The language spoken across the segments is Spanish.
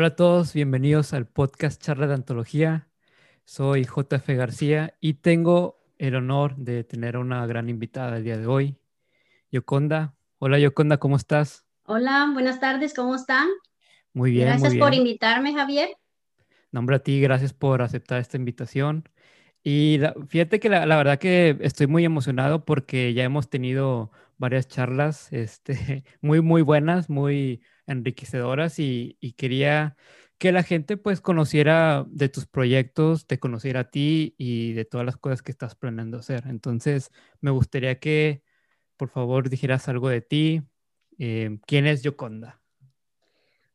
Hola a todos, bienvenidos al podcast Charla de Antología. Soy JF García y tengo el honor de tener a una gran invitada el día de hoy, Yoconda. Hola Yoconda, ¿cómo estás? Hola, buenas tardes, ¿cómo están? Muy bien. Gracias muy por invitarme, Javier. Nombre a ti, gracias por aceptar esta invitación. Y la- fíjate que la, la verdad que estoy muy emocionado porque ya hemos tenido varias charlas este, muy, muy buenas, muy enriquecedoras y, quería que la gente pues conociera de tus proyectos, te conociera a ti y de todas las cosas que estás planeando hacer. Entonces, me gustaría que por favor dijeras algo de ti. Eh, ¿quién es Yoconda?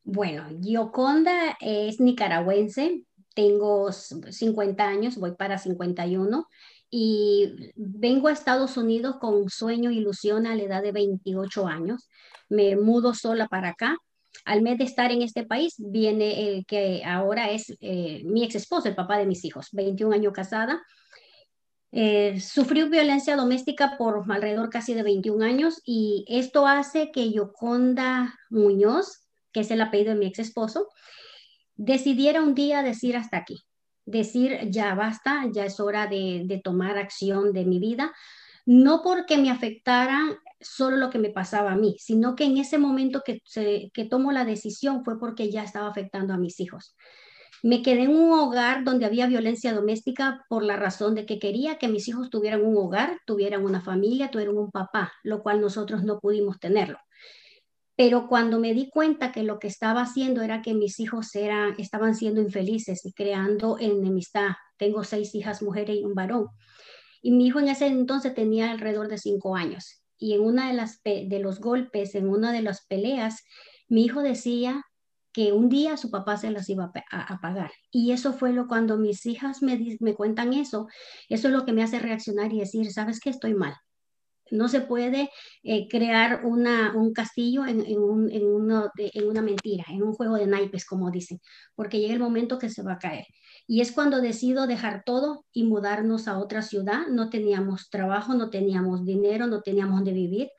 Bueno, Gioconda es nicaragüense, tengo s- 50 años, voy para 51 y vengo a Estados Unidos con sueño e ilusión a la edad de 28 años. Me mudo sola para acá. Al mes de estar en este país viene el que ahora es eh, mi ex esposo, el papá de mis hijos, 21 años casada. Eh, sufrió violencia doméstica por alrededor casi de 21 años y esto hace que Yoconda Muñoz, que es el apellido de mi ex esposo, decidiera un día decir hasta aquí, decir ya basta, ya es hora de, tomar acción de mi vida, no porque me afectara solo lo que me pasaba a mí, sino que en ese momento que, se, que tomo la decisión fue porque ya estaba afectando a mis hijos. Me quedé en un hogar donde había violencia doméstica por la razón de que quería que mis hijos tuvieran un hogar, tuvieran una familia, tuvieran un papá, lo cual nosotros no pudimos tenerlo. Pero cuando me di cuenta que lo que estaba haciendo era que mis hijos eran, estaban siendo infelices y creando enemistad, tengo seis hijas mujeres y un varón. Y mi hijo en ese entonces tenía alrededor de cinco años. Y en una de las de los golpes, en una de las peleas, mi hijo decía que un día su papá se las iba a, pagar. Y eso fue lo cuando mis hijas me, me cuentan eso, eso es lo que me hace reaccionar y decir, ¿sabes qué? Estoy mal. No se puede eh, crear una, un castillo en, una mentira, en un juego de naipes, como dicen, porque llega el momento que se va a caer. Y es cuando decido dejar todo y mudarnos a otra ciudad. No teníamos trabajo, no teníamos dinero, no teníamos donde vivir.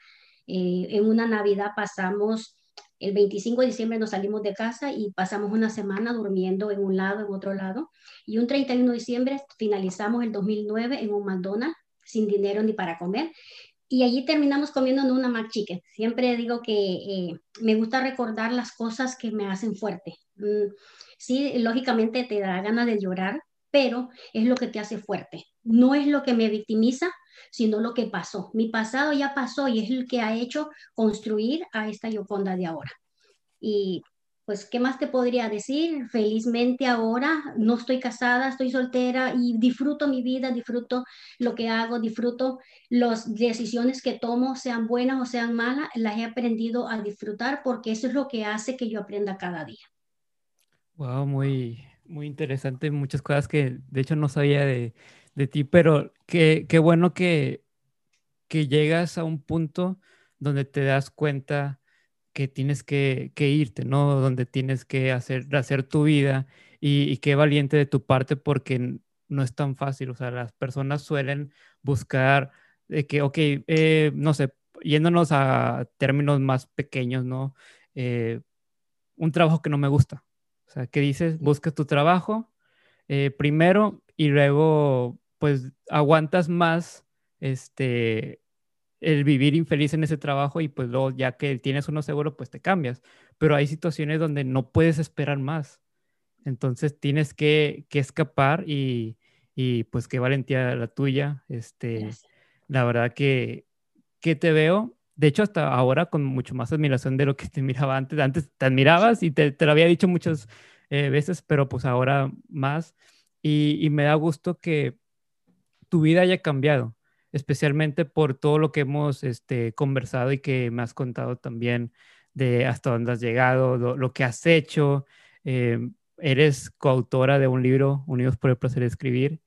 Eh, en una Navidad pasamos el 25 de diciembre nos salimos de casa y pasamos una semana durmiendo en un lado, en otro lado. Y un 31 de diciembre finalizamos el 2009 en un McDonald's sin dinero ni para comer. Y allí terminamos comiendo en una McChicken. Siempre digo que eh, me gusta recordar las cosas que me hacen fuerte. Mm, sí, lógicamente te da ganas de llorar, pero es lo que te hace fuerte. No es lo que me victimiza, sino lo que pasó. Mi pasado ya pasó y es el que ha hecho construir a esta Yoconda de ahora. Y pues, ¿qué más te podría decir? Felizmente ahora no estoy casada, estoy soltera y disfruto mi vida, disfruto lo que hago, disfruto las decisiones que tomo, sean buenas o sean malas, las he aprendido a disfrutar porque eso es lo que hace que yo aprenda cada día. Wow, muy, muy interesante, muchas cosas que de hecho no sabía de, de ti, pero qué, qué bueno que, que llegas a un punto donde te das cuenta que tienes que, que irte, ¿no? Donde tienes que hacer, hacer tu vida y, y, qué valiente de tu parte porque no es tan fácil, o sea, las personas suelen buscar de que, ok, eh, no sé, yéndonos a términos más pequeños, ¿no? Eh, un trabajo que no me gusta. O sea, que dices, buscas tu trabajo eh, primero y luego, pues, aguantas más este, el vivir infeliz en ese trabajo y pues luego ya que tienes uno seguro, pues te cambias. Pero hay situaciones donde no puedes esperar más. Entonces tienes que, que escapar y, y, pues qué valentía la tuya. Este, Gracias. la verdad que, que te veo, de hecho hasta ahora con mucho más admiración de lo que te miraba antes. Antes te admirabas y te, te lo había dicho muchas eh, veces, pero pues ahora más. Y, y me da gusto que tu vida haya cambiado especialmente por todo lo que hemos este, conversado y que me has contado también de hasta dónde has llegado, lo, lo que has hecho. Eh, eres coautora de un libro, Unidos por el Placer de Escribir,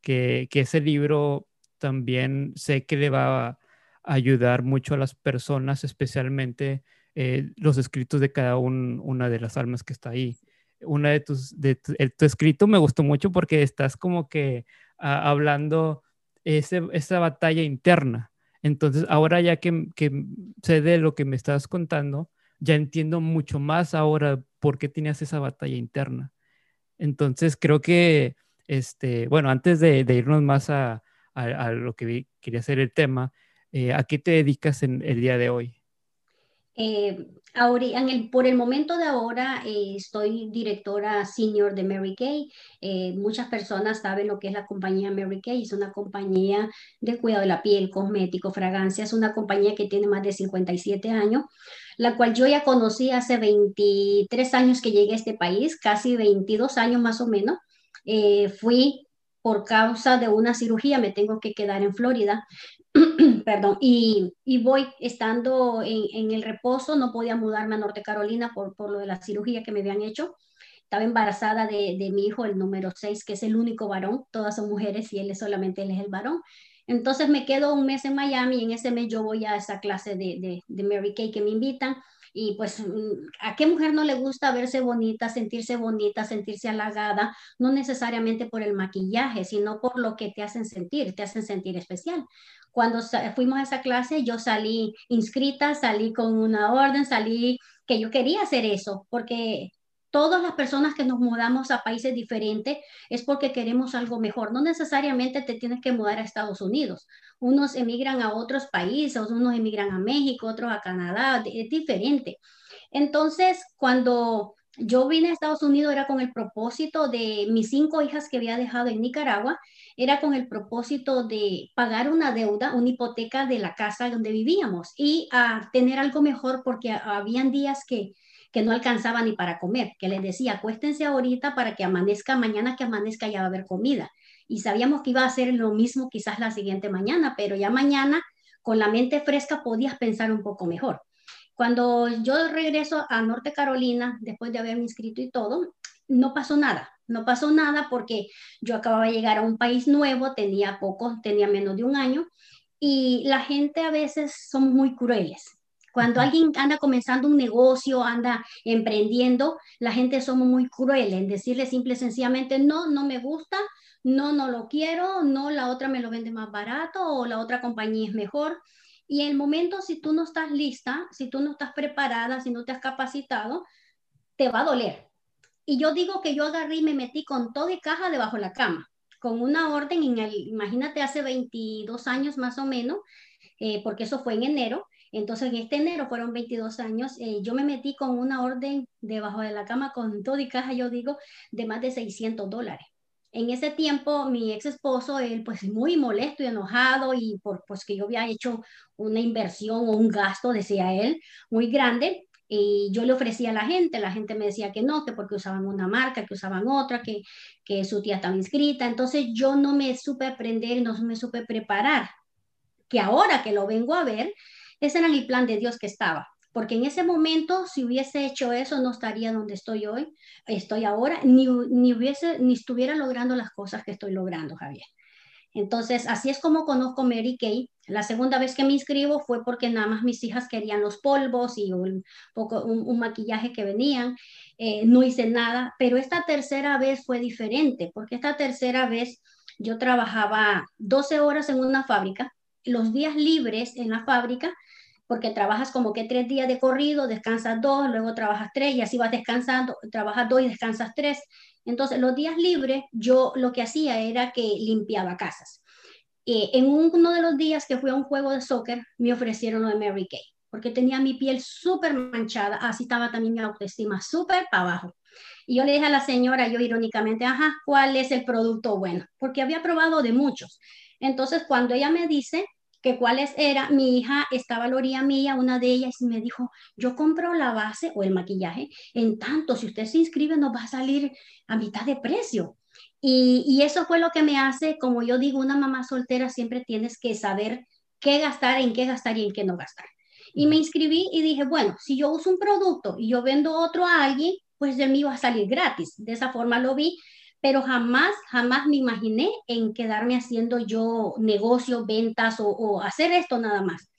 que, que ese libro también sé que le va a ayudar mucho a las personas, especialmente eh, los escritos de cada un, una de las almas que está ahí. Una de tus, de tu, el, tu escrito me gustó mucho porque estás como que uh, hablando esa batalla interna. Entonces, ahora ya que, que sé de lo que me estás contando, ya entiendo mucho más ahora por qué tenías esa batalla interna. Entonces creo que, este, bueno, antes de, irnos más a, lo que quería ser el tema, eh, ¿a qué te dedicas en el día de hoy? Eh, el, por el momento de ahora eh, estoy directora senior de Mary Kay. Eh, muchas personas saben lo que es la compañía Mary Kay. Es una compañía de cuidado de la piel, cosmético, fragancia. Es una compañía que tiene más de 57 años, la cual yo ya conocí hace 23 años que llegué a este país, casi 22 años más o menos. Eh, fui por causa de una cirugía, me tengo que quedar en Florida. perdón, y, voy estando en, el reposo, no podía mudarme a Norte Carolina por, por lo de la cirugía que me habían hecho. Estaba embarazada de, mi hijo, el número 6, que es el único varón, todas son mujeres y él es solamente él es el varón. Entonces me quedo un mes en Miami y en ese mes yo voy a esa clase de, de, de Mary Kay que me invitan y pues, mm, ¿a qué mujer no le gusta verse bonita, sentirse bonita, sentirse halagada? No necesariamente por el maquillaje, sino por lo que te hacen sentir, te hacen sentir especial. Cuando fuimos a esa clase, yo salí inscrita, salí con una orden, salí que yo quería hacer eso, porque todas las personas que nos mudamos a países diferentes es porque queremos algo mejor. No necesariamente te tienes que mudar a Estados Unidos. Unos emigran a otros países, unos emigran a México, otros a Canadá, es diferente. Entonces, cuando yo vine a Estados Unidos era con el propósito de mis cinco hijas que había dejado en Nicaragua, era con el propósito de pagar una deuda, una hipoteca de la casa donde vivíamos y a tener algo mejor porque habían días que, que no alcanzaba ni para comer, que les decía, acuéstense ahorita para que amanezca, mañana que amanezca ya va a haber comida. Y sabíamos que iba a ser lo mismo quizás la siguiente mañana, pero ya mañana con la mente fresca podías pensar un poco mejor. Cuando yo regreso a Norte Carolina, después de haberme inscrito y todo, no pasó nada. No pasó nada porque yo acababa de llegar a un país nuevo, tenía poco, tenía menos de un año, y la gente a veces son muy crueles. Cuando alguien anda comenzando un negocio, anda emprendiendo, la gente somos muy crueles en decirle simple y sencillamente, no, no me gusta, no, no lo quiero, no, la otra me lo vende más barato o la otra compañía es mejor. Y en el momento, si tú no estás lista, si tú no estás preparada, si no te has capacitado, te va a doler. Y yo digo que yo agarré y me metí con todo y caja debajo de la cama, con una orden en el, imagínate, hace 22 años más o menos, eh, porque eso fue en enero. Entonces, en este enero fueron 22 años. Eh, yo me metí con una orden debajo de la cama con todo y caja, yo digo, de más de 600 dólares. En ese tiempo, mi ex esposo, él pues muy molesto y enojado y por pues que yo había hecho una inversión o un gasto, decía él, muy grande. Y yo le ofrecía a la gente, la gente me decía que no, que porque usaban una marca, que usaban otra, que, que su tía estaba inscrita. Entonces yo no me supe aprender, no me supe preparar. Que ahora que lo vengo a ver, ese era el plan de Dios que estaba porque en ese momento, si hubiese hecho eso, no estaría donde estoy hoy, estoy ahora, ni, ni, hubiese, ni estuviera logrando las cosas que estoy logrando, Javier. Entonces, así es como conozco Mary Kay. La segunda vez que me inscribo fue porque nada más mis hijas querían los polvos y un, poco, un, maquillaje que venían. Eh, no hice nada, pero esta tercera vez fue diferente, porque esta tercera vez yo trabajaba 12 horas en una fábrica, los días libres en la fábrica porque trabajas como que tres días de corrido, descansas dos, luego trabajas tres y así vas descansando, trabajas dos y descansas tres. Entonces, los días libres, yo lo que hacía era que limpiaba casas. Eh, en uno de los días que fui a un juego de soccer, me ofrecieron lo de Mary Kay, porque tenía mi piel súper manchada, así estaba también mi autoestima súper para abajo. Y yo le dije a la señora, yo irónicamente, ajá, ¿cuál es el producto bueno? Porque había probado de muchos. Entonces, cuando ella me dice, que cuáles era, mi hija estaba a la orilla mía, una de ellas, y me dijo, yo compro la base o el maquillaje, en tanto, si usted se inscribe, nos va a salir a mitad de precio. Y, y eso fue lo que me hace, como yo digo, una mamá soltera siempre tienes que saber qué gastar, en qué gastar y en qué no gastar. Y me inscribí y dije, bueno, si yo uso un producto y yo vendo otro a alguien, pues de mí va a salir gratis. De esa forma lo vi pero jamás, jamás me imaginé en quedarme haciendo yo negocio, ventas o, hacer esto nada más.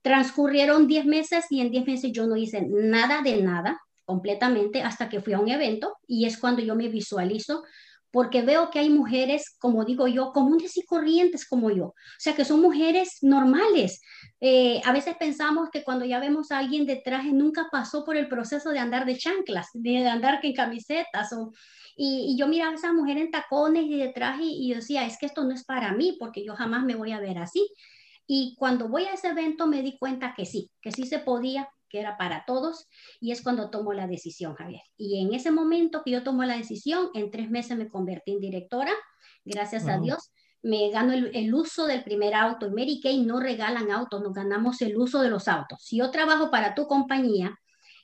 Transcurrieron 10 meses y en 10 meses yo no hice nada de nada completamente hasta que fui a un evento y es cuando yo me visualizo porque veo que hay mujeres, como digo yo, comunes y corrientes como yo, o sea, que son mujeres normales. Eh, a veces pensamos que cuando ya vemos a alguien de traje nunca pasó por el proceso de andar de chanclas, de andar en camisetas o, y, yo miraba a esa mujer en tacones y de traje y, y decía, es que esto no es para mí porque yo jamás me voy a ver así. Y cuando voy a ese evento me di cuenta que sí, que sí se podía, que era para todos, y es cuando tomo la decisión, Javier. Y en ese momento que yo tomo la decisión, en tres meses me convertí en directora, gracias a Dios. Me gano el, uso del primer auto. En Mary Kay no regalan autos, nos ganamos el uso de los autos. Si yo trabajo para tu compañía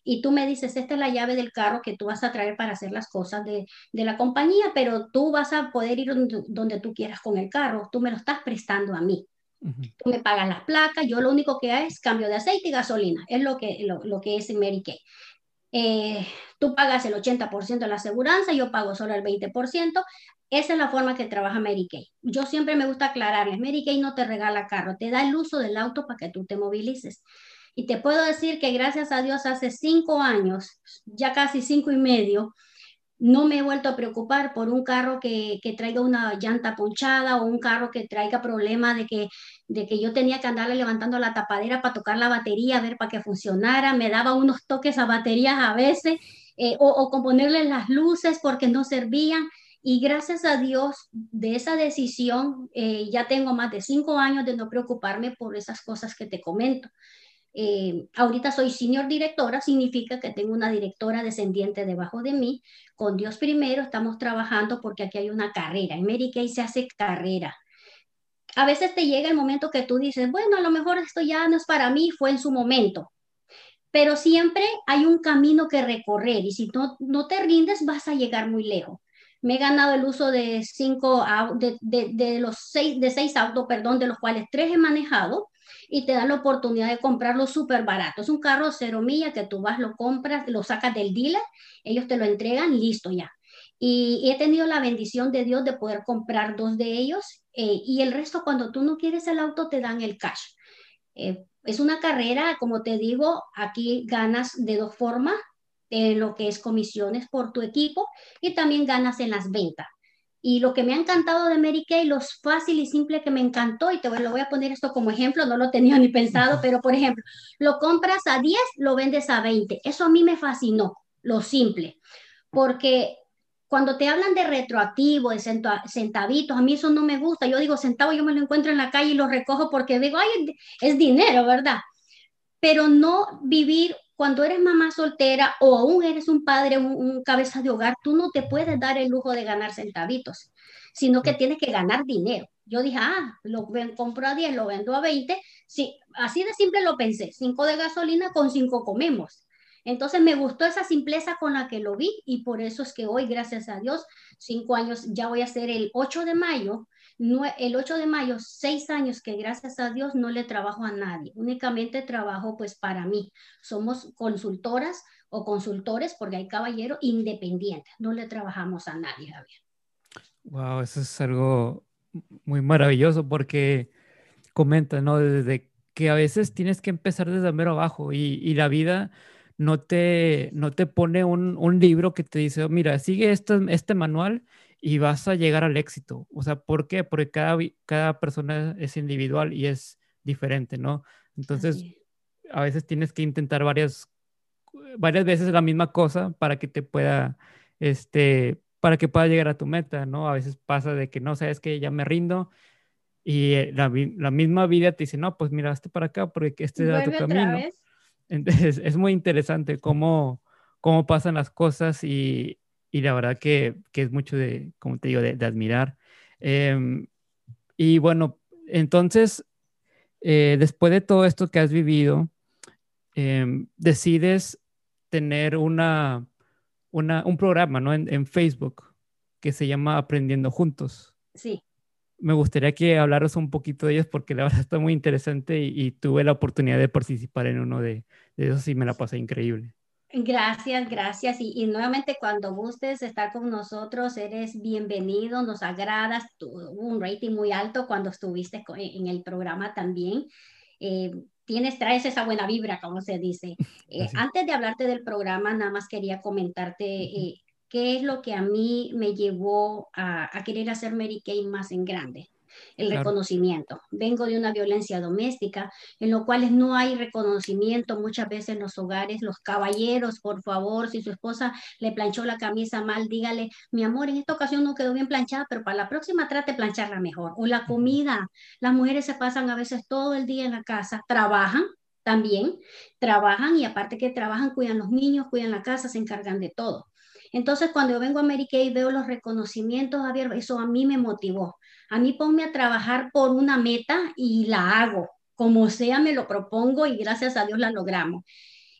y tú me dices, esta es la llave del carro que tú vas a traer para hacer las cosas de, de la compañía, pero tú vas a poder ir donde, donde tú quieras con el carro, tú me lo estás prestando a mí. Tú me pagas las placas, yo lo único que hago es cambio de aceite y gasolina, es lo que, lo, que es Mary Kay. Eh, tú pagas el 80% de la aseguranza, yo pago solo el 20%. Esa es la forma que trabaja Mary Kay. Yo siempre me gusta aclararles, Mary Kay no te regala carro, te da el uso del auto para que tú te movilices. Y te puedo decir que gracias a Dios hace cinco años, ya casi cinco y medio, no me he vuelto a preocupar por un carro que, traiga una llanta ponchada o un carro que traiga problema de que, de que yo tenía que andarle levantando la tapadera para tocar la batería, a ver para que funcionara. Me daba unos toques a baterías a veces eh, o, o componerle las luces porque no servían. Y gracias a Dios de esa decisión, eh, ya tengo más de cinco años de no preocuparme por esas cosas que te comento. Eh, ahorita soy senior directora, significa que tengo una directora descendiente debajo de mí. Con Dios primero estamos trabajando porque aquí hay una carrera. En Mary Kay se hace carrera. A veces te llega el momento que tú dices, bueno, a lo mejor esto ya no es para mí, fue en su momento. Pero siempre hay un camino que recorrer y si no, no te rindes vas a llegar muy lejos. Me he ganado el uso de cinco, de, de, de los seis, de seis autos, perdón, de los cuales tres he manejado y te dan la oportunidad de comprarlo súper barato. Es un carro cero milla que tú vas, lo compras, lo sacas del dealer, ellos te lo entregan, listo ya. Y he tenido la bendición de Dios de poder comprar dos de ellos eh, y el resto cuando tú no quieres el auto te dan el cash. Eh, es una carrera, como te digo, aquí ganas de dos formas, en lo que es comisiones por tu equipo y también ganas en las ventas. Y lo que me ha encantado de Mary Kay, lo fácil y simple que me encantó, y te lo voy a poner esto como ejemplo, no lo tenía ni pensado, pero por ejemplo, lo compras a 10, lo vendes a 20. Eso a mí me fascinó, lo simple, porque cuando te hablan de retroactivo, de centavitos, a mí eso no me gusta. Yo digo centavo, yo me lo encuentro en la calle y lo recojo porque digo, ay, es dinero, ¿verdad? Pero no vivir cuando eres mamá soltera o aún eres un padre, un, cabeza de hogar, tú no te puedes dar el lujo de ganar centavitos, sino que tienes que ganar dinero. Yo dije, ah, lo compro a 10, lo vendo a 20. Sí, así de simple lo pensé. 5 de gasolina con 5 comemos. Entonces me gustó esa simpleza con la que lo vi y por eso es que hoy, gracias a Dios, cinco años, ya voy a ser el 8 de mayo, el 8 de mayo, seis años que gracias a Dios no le trabajo a nadie, únicamente trabajo pues para mí. Somos consultoras o consultores porque hay caballero independiente, no le trabajamos a nadie, Javier. Wow, eso es algo muy maravilloso porque comenta, ¿no? Desde que a veces tienes que empezar desde mero abajo y, y la vida no te, no te pone un, un, libro que te dice, oh, mira, sigue este, este manual y vas a llegar al éxito. O sea, ¿por qué? Porque cada, cada persona es individual y es diferente, ¿no? Entonces, a veces tienes que intentar varias, varias veces la misma cosa para que te pueda, este, para que pueda llegar a tu meta, ¿no? A veces pasa de que no sabes que ya me rindo y eh, la, la, misma vida te dice, no, pues mira, este para acá porque este es tu camino. Entonces, es muy interesante cómo, cómo pasan las cosas y, y la verdad que, que, es mucho de, como te digo, de, admirar. Em, y bueno, entonces, eh, después de todo esto que has vivido, em, decides tener una, una, un programa ¿no? en, en, Facebook que se llama Aprendiendo Juntos. Sí. Me gustaría que hablaras un poquito de ellos porque la verdad está muy interesante y, y tuve la oportunidad de participar en uno de, de esos y me la pasé increíble. Gracias, gracias. Y, nuevamente cuando gustes estar con nosotros, eres bienvenido, nos agradas, tuvo un rating muy alto cuando estuviste en el programa también. Eh, tienes, traes esa buena vibra, como se dice. Eh, antes de hablarte del programa, nada más quería comentarte, eh, qué es lo que a mí me llevó a, a querer hacer Mary Kay más en grande el reconocimiento. Vengo de una violencia doméstica en lo cual no hay reconocimiento muchas veces en los hogares. Los caballeros, por favor, si su esposa le planchó la camisa mal, dígale, mi amor, en esta ocasión no quedó bien planchada, pero para la próxima trate de plancharla mejor. O la comida. Las mujeres se pasan a veces todo el día en la casa, trabajan, también trabajan y aparte que trabajan, cuidan los niños, cuidan la casa, se encargan de todo. Entonces, cuando yo vengo a América y veo los reconocimientos, Javier, eso a mí me motivó. A mí ponme a trabajar por una meta y la hago. Como sea, me lo propongo y gracias a Dios la logramos.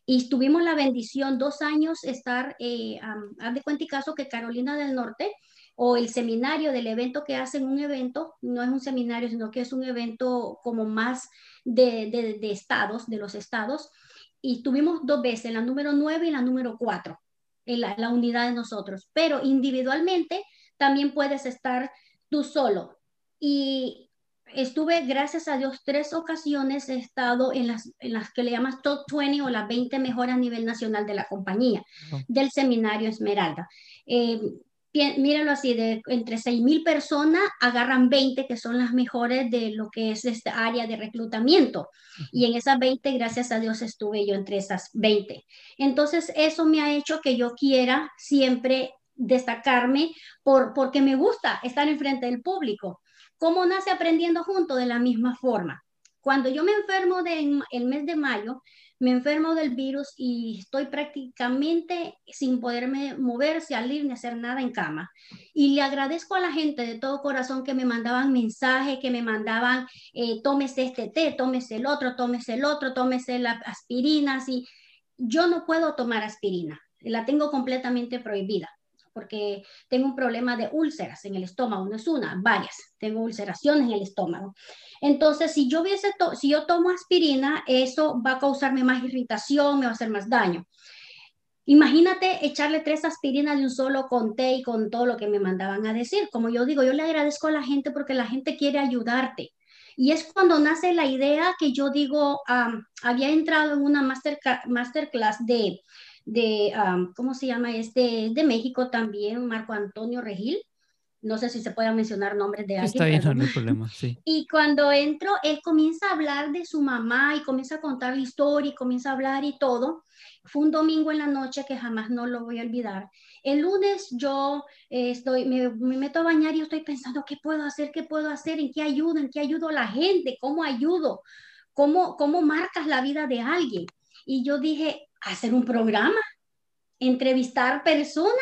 Y tuvimos la bendición dos años estar, eh, haz de cuenta y caso que Carolina del Norte o el seminario del evento que hacen un evento, no es un seminario, sino que es un evento como más de, de, estados, de los estados, y tuvimos dos veces, la número 9 y la número 4, en la unidad de nosotros, pero individualmente también puedes estar tú solo. Y estuve, gracias a Dios, tres ocasiones he estado en las, en las que le llamas Top 20 o las 20 mejores a nivel nacional de la compañía, del seminario Esmeralda. Eh, mírenlo así, de entre 6.000 personas agarran 20 que son las mejores de lo que es esta área de reclutamiento. Y en esas 20, gracias a Dios, estuve yo entre esas 20. Entonces, eso me ha hecho que yo quiera siempre destacarme por, porque me gusta estar enfrente del público. ¿Cómo nace aprendiendo junto? De la misma forma. Cuando yo me enfermo del el mes de mayo, me enfermo del virus y estoy prácticamente sin poderme mover, salir ni hacer nada en cama. Y le agradezco a la gente de todo corazón que me mandaban mensajes, que me mandaban, eh, tómese este té, tómese el otro, tómese el otro, tómese las aspirinas. Y yo no puedo tomar aspirina, la tengo completamente prohibida porque tengo un problema de úlceras en el estómago, no es una, varias, tengo ulceraciones en el estómago. Entonces, si yo, hubiese si yo tomo aspirina, eso va a causarme más irritación, me va a hacer más daño. Imagínate echarle tres aspirinas de un solo con té y con todo lo que me mandaban a decir. Como yo digo, yo le agradezco a la gente porque la gente quiere ayudarte. Y es cuando nace la idea que yo digo, había entrado en una master, masterclass de de, ¿cómo se llama? este de, México también, Marco Antonio Regil. No sé si se puede mencionar nombres de alguien. Está bien, no hay problema, sí. Y cuando entro, él comienza a hablar de su mamá y comienza a contar la historia y comienza a hablar y todo. Fue un domingo en la noche que jamás no lo voy a olvidar. El lunes yo eh, estoy, me, me, meto a bañar y estoy pensando, ¿qué puedo hacer? ¿Qué puedo hacer? ¿En qué ayudo? ¿En qué ayudo a la gente? ¿Cómo ayudo? ¿Cómo, cómo marcas la vida de alguien? Y yo dije, hacer un programa, entrevistar personas.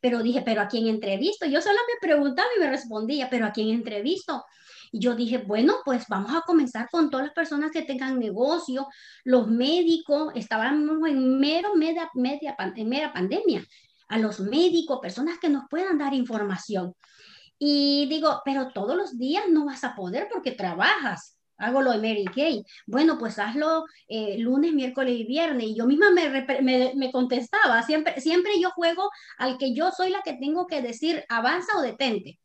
Pero dije, ¿pero a quién entrevisto? Yo solo me preguntaba y me respondía, ¿pero a quién entrevisto? Y yo dije, bueno, pues vamos a comenzar con todas las personas que tengan negocio, los médicos, estábamos en mero media, media pandemia, a los médicos, personas que nos puedan dar información. Y digo, pero todos los días no vas a poder porque trabajas hago lo de Mary Kay. Bueno, pues hazlo eh, lunes, miércoles y viernes. Y yo misma me, me, contestaba, siempre, siempre yo juego al que yo soy la que tengo que decir avanza o detente.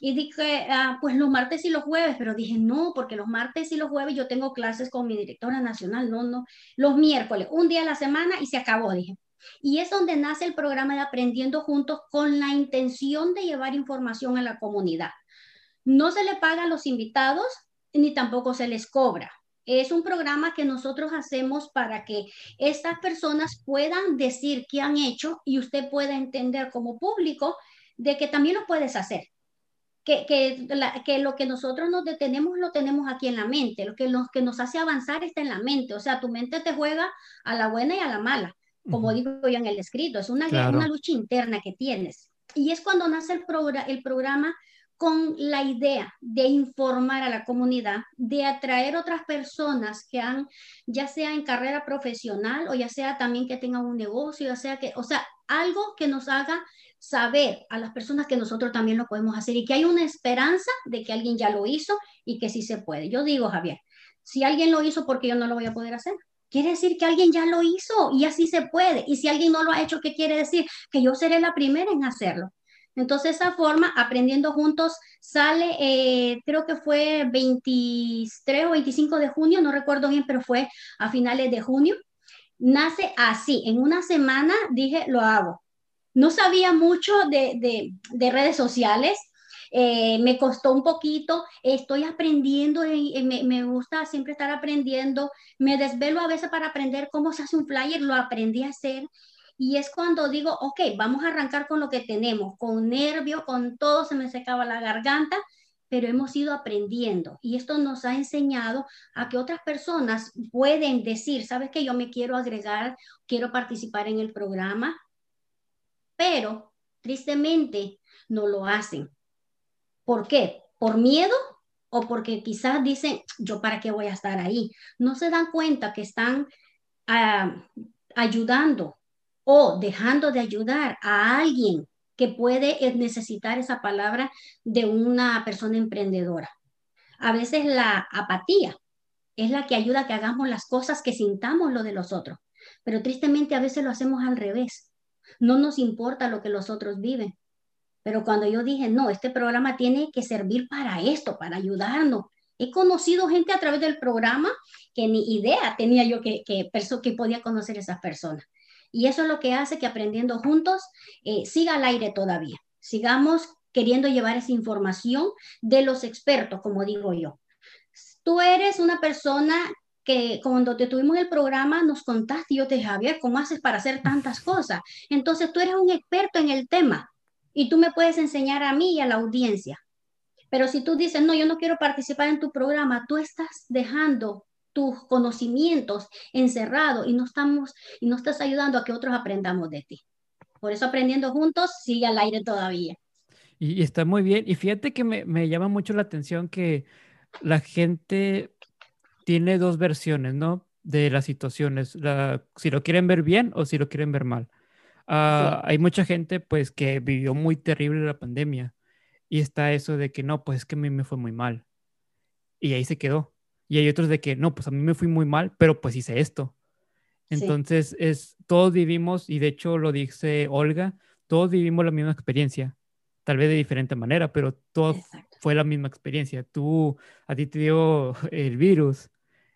Y dije, ah, pues los martes y los jueves, pero dije, no, porque los martes y los jueves yo tengo clases con mi directora nacional, no, no, los miércoles, un día a la semana y se acabó, dije. Y es donde nace el programa de Aprendiendo Juntos con la intención de llevar información a la comunidad. No se le paga a los invitados, ni tampoco se les cobra. Es un programa que nosotros hacemos para que estas personas puedan decir qué han hecho y usted pueda entender como público de que también lo puedes hacer. Que, que, que, lo que nosotros nos detenemos lo tenemos aquí en la mente, lo que, lo que nos hace avanzar está en la mente, o sea, tu mente te juega a la buena y a la mala, como digo yo en el escrito, es una, una lucha interna que tienes. Y es cuando nace el, el programa con la idea de informar a la comunidad, de atraer otras personas que han, ya sea en carrera profesional o ya sea también que tengan un negocio, ya sea que, o sea, algo que nos haga saber a las personas que nosotros también lo podemos hacer y que hay una esperanza de que alguien ya lo hizo y que sí se puede. Yo digo, Javier, si alguien lo hizo, porque yo no lo voy a poder hacer? Quiere decir que alguien ya lo hizo y así se puede. Y si alguien no lo ha hecho, ¿qué quiere decir? Que yo seré la primera en hacerlo. Entonces, esa forma, aprendiendo juntos, sale, eh, creo que fue 23 o 25 de junio, no recuerdo bien, pero fue a finales de junio. Nace así, en una semana dije, lo hago. no sabía mucho de, redes sociales. Eh, me costó un poquito, estoy aprendiendo, me, me, gusta siempre estar aprendiendo, me desvelo a veces para aprender cómo se hace un flyer, lo aprendí a hacer y es cuando digo, ok, vamos a arrancar con lo que tenemos, con nervio, con todo, se me secaba la garganta, pero hemos ido aprendiendo y esto nos ha enseñado a que otras personas pueden decir, sabes que yo me quiero agregar, quiero participar en el programa, pero tristemente no lo hacen. ¿Por qué? ¿Por miedo? O porque quizás dicen, yo para qué voy a estar ahí. No se dan cuenta que están ah, ayudando o dejando de ayudar a alguien que puede necesitar esa palabra de una persona emprendedora. A veces la apatía es la que ayuda a que hagamos las cosas que sintamos lo de los otros, pero tristemente a veces lo hacemos al revés. No nos importa lo que los otros viven. Pero cuando yo dije, no, este programa tiene que servir para esto, para ayudarnos. He conocido gente a través del programa que ni idea tenía yo que, que, que podía conocer esas personas. Y eso es lo que hace que aprendiendo juntos eh, siga al aire todavía. Sigamos queriendo llevar esa información de los expertos, como digo yo. Tú eres una persona que cuando te tuvimos el programa nos contaste, yo te dije, Javier, ¿cómo haces para hacer tantas cosas? Entonces tú eres un experto en el tema y tú me puedes enseñar a mí y a la audiencia. Pero si tú dices, no, yo no quiero participar en tu programa, tú estás dejando tus conocimientos encerrados y no estamos y no estás ayudando a que otros aprendamos de ti. Por eso aprendiendo juntos sigue al aire todavía. Y, está muy bien. Y fíjate que me, me, llama mucho la atención que la gente tiene dos versiones, ¿no? De las situaciones, la, si lo quieren ver bien o si lo quieren ver mal. Ah, hay mucha gente pues que vivió muy terrible la pandemia y está eso de que no, pues es que a mí me fue muy mal. Y ahí se quedó. Y hay otros de que, no, pues a mí me fui muy mal, pero pues hice esto. Entonces, es, todos vivimos, y de hecho lo dice Olga, todos vivimos la misma experiencia, tal vez de diferente manera, pero todo fue la misma experiencia. Tú, a ti te dio el virus,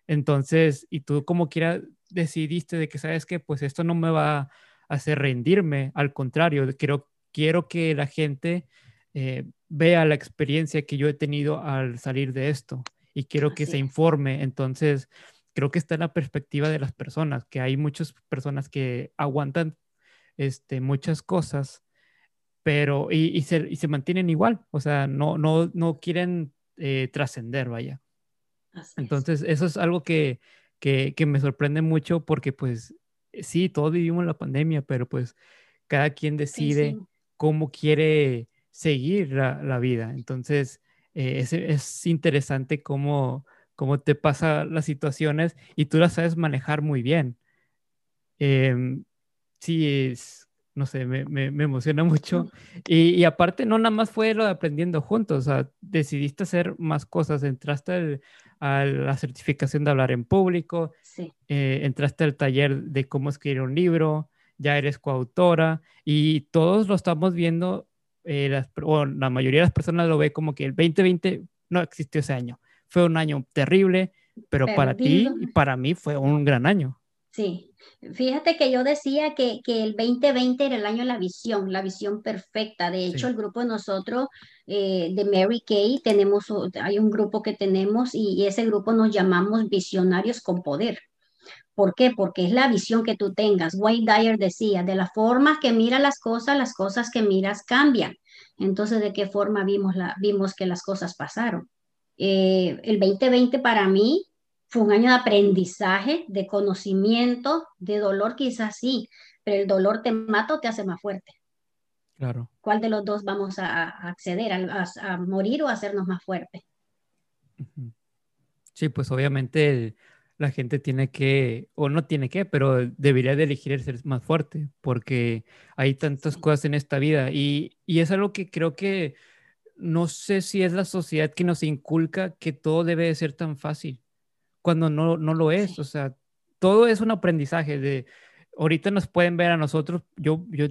entonces, y tú como quiera decidiste de que, ¿sabes que Pues esto no me va a hacer rendirme, al contrario, quiero, quiero que la gente eh, vea la experiencia que yo he tenido al salir de esto y quiero que se informe. Entonces, creo que está en la perspectiva de las personas, que hay muchas personas que aguantan este, muchas cosas, pero y, se, y se, mantienen igual, o sea, no, no, no quieren eh, trascender, vaya. Entonces, eso es algo que, que, que, me sorprende mucho porque pues sí, todos vivimos la pandemia, pero pues cada quien decide cómo quiere seguir la, la vida. Entonces, eh, es, interesante cómo, cómo te pasa las situaciones y tú las sabes manejar muy bien. Em, sí, es, no sé, me, me, emociona mucho. Y, aparte, no nada más fue lo de aprendiendo juntos, o sea, decidiste hacer más cosas, entraste a la certificación de hablar en público, eh, entraste al taller de cómo escribir un libro, ya eres coautora y todos lo estamos viendo eh, la mayoría de las personas lo ve como que el 2020 no existió ese año. Fue un año terrible, pero para ti y para mí fue un gran año. Sí, fíjate que yo decía que, que, el 2020 era el año de la visión, la visión perfecta. De hecho, el grupo de nosotros, eh, de Mary Kay, tenemos, hay un grupo que tenemos y ese grupo nos llamamos Visionarios con Poder. ¿Por qué? Porque es la visión que tú tengas. Wayne Dyer decía, de la forma que mira las cosas, las cosas que miras cambian. Entonces, ¿de qué forma vimos, la, vimos que las cosas pasaron? Eh, el 2020 para mí fue un año de aprendizaje, de conocimiento, de dolor quizás sí, pero el dolor te mata o te hace más fuerte. Claro. ¿Cuál de los dos vamos a, acceder, a, a, morir o a hacernos más fuertes? Sí, pues obviamente la gente tiene que, o no tiene que, pero debería de elegir el ser más fuerte, porque hay tantas cosas en esta vida. Y, y, es algo que creo que no sé si es la sociedad que nos inculca que todo debe de ser tan fácil, cuando no, no lo es, o sea, todo es un aprendizaje de... Ahorita nos pueden ver a nosotros, yo, yo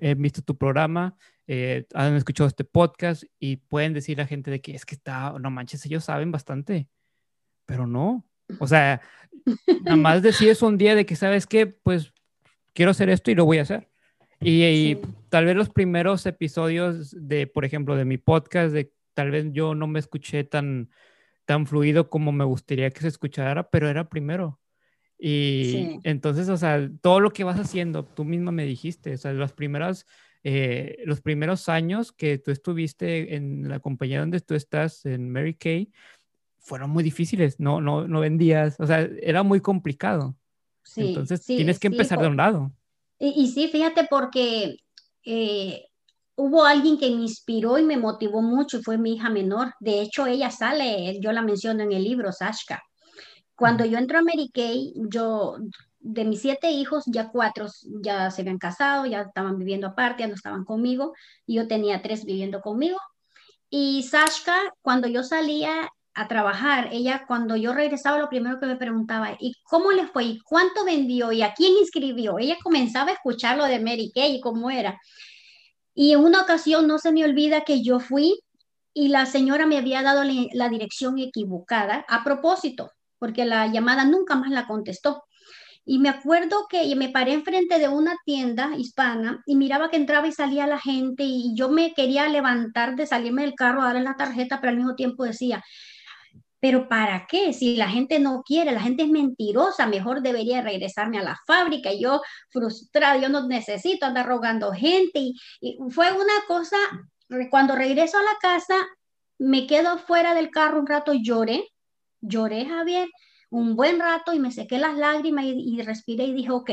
he visto tu programa, eh, han escuchado este podcast y pueden decir a la gente de que es que está, no manches, ellos saben bastante, pero no, o sea, nada más decides un día de que sabes que, pues, quiero hacer esto y lo voy a hacer. Y, tal vez los primeros episodios de, por ejemplo, de mi podcast, de tal vez yo no me escuché tan, tan fluido como me gustaría que se escuchara, pero era primero. Y entonces, o sea, todo lo que vas haciendo, tú misma me dijiste, o sea, las primeras, eh, los primeros años que tú estuviste en la compañía donde tú estás, en Mary Kay, fueron muy difíciles, no, no, no vendías, o sea, era muy complicado. Sí, Entonces tienes que empezar de un lado. Y, sí, fíjate porque eh, hubo alguien que me inspiró y me motivó mucho y fue mi hija menor. De hecho, ella sale, yo la menciono en el libro, Sashka. Cuando yo entro a Mary Kay, yo, de mis siete hijos, ya cuatro ya se habían casado, ya estaban viviendo aparte, ya no estaban conmigo, y yo tenía tres viviendo conmigo. Y Sashka, cuando yo salía, a trabajar, ella cuando yo regresaba lo primero que me preguntaba, ¿y cómo le fue? ¿Y cuánto vendió? ¿Y a quién inscribió? Ella comenzaba a escuchar lo de Mary Kay y cómo era. Y en una ocasión no se me olvida que yo fui y la señora me había dado la dirección equivocada a propósito, porque la llamada nunca más la contestó. Y me acuerdo que me paré enfrente de una tienda hispana y miraba que entraba y salía la gente y yo me quería levantar de salirme del carro darle la tarjeta, pero al mismo tiempo decía, pero ¿para qué? Si la gente no quiere, la gente es mentirosa, mejor debería regresarme a la fábrica. Yo frustrada, yo no necesito andar rogando gente. Y, fue una cosa, cuando regreso a la casa, me quedo fuera del carro un rato, lloré, lloré, Javier, un buen rato y me sequé las lágrimas y, y respiré y dije, ok,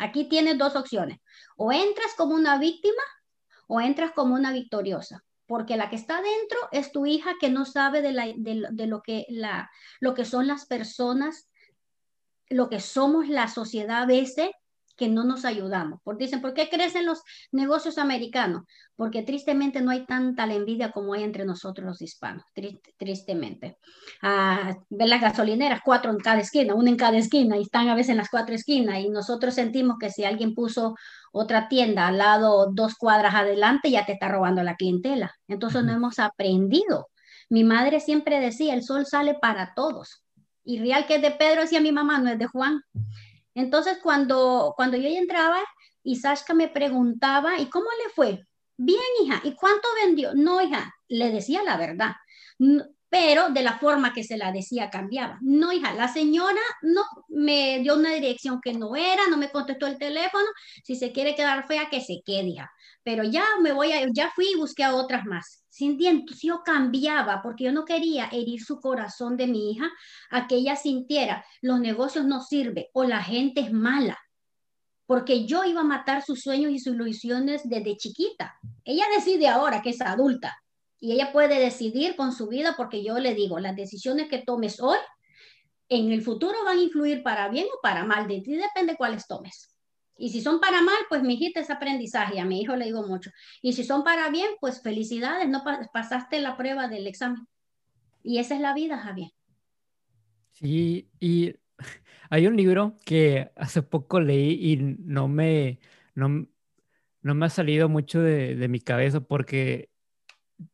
aquí tienes dos opciones. O entras como una víctima o entras como una victoriosa porque la que está dentro es tu hija que no sabe de, lo, que la, lo que son las personas, lo que somos la sociedad a veces que no nos ayudamos. Porque dicen, ¿por qué crecen los negocios americanos? Porque tristemente no hay tanta la envidia como hay entre nosotros los hispanos, tristemente. Ah, ven las gasolineras, cuatro en cada esquina, una en cada esquina, y están a veces en las cuatro esquinas, y nosotros sentimos que si alguien puso otra tienda al lado, dos cuadras adelante, ya te está robando la clientela. Entonces no hemos aprendido. Mi madre siempre decía, el sol sale para todos. Y real que es de Pedro, decía mi mamá, no es de Juan. Entonces, cuando, cuando yo entraba y Sashka me preguntaba, ¿y cómo le fue? Bien, hija, ¿y cuánto vendió? No, hija, le decía la verdad, pero de la forma que se la decía cambiaba. No, hija, la señora no me dio una dirección que no era, no me contestó el teléfono, si se quiere quedar fea, que se quede, hija. Pero ya me voy a, ya fui y busqué a otras más sin dientes, yo cambiaba porque yo no quería herir su corazón de mi hija a que ella sintiera los negocios no sirven o la gente es mala, porque yo iba a matar sus sueños y sus ilusiones desde chiquita. Ella decide ahora que es adulta y ella puede decidir con su vida porque yo le digo, las decisiones que tomes hoy en el futuro van a influir para bien o para mal, de ti depende cuáles tomes. Y si son para mal, pues mi hijita es aprendizaje, a mi hijo le digo mucho. Y si son para bien, pues felicidades, no pasaste la prueba del examen. Y esa es la vida, Javier. Sí, y hay un libro que hace poco leí y no me, no, me ha salido mucho de mi cabeza porque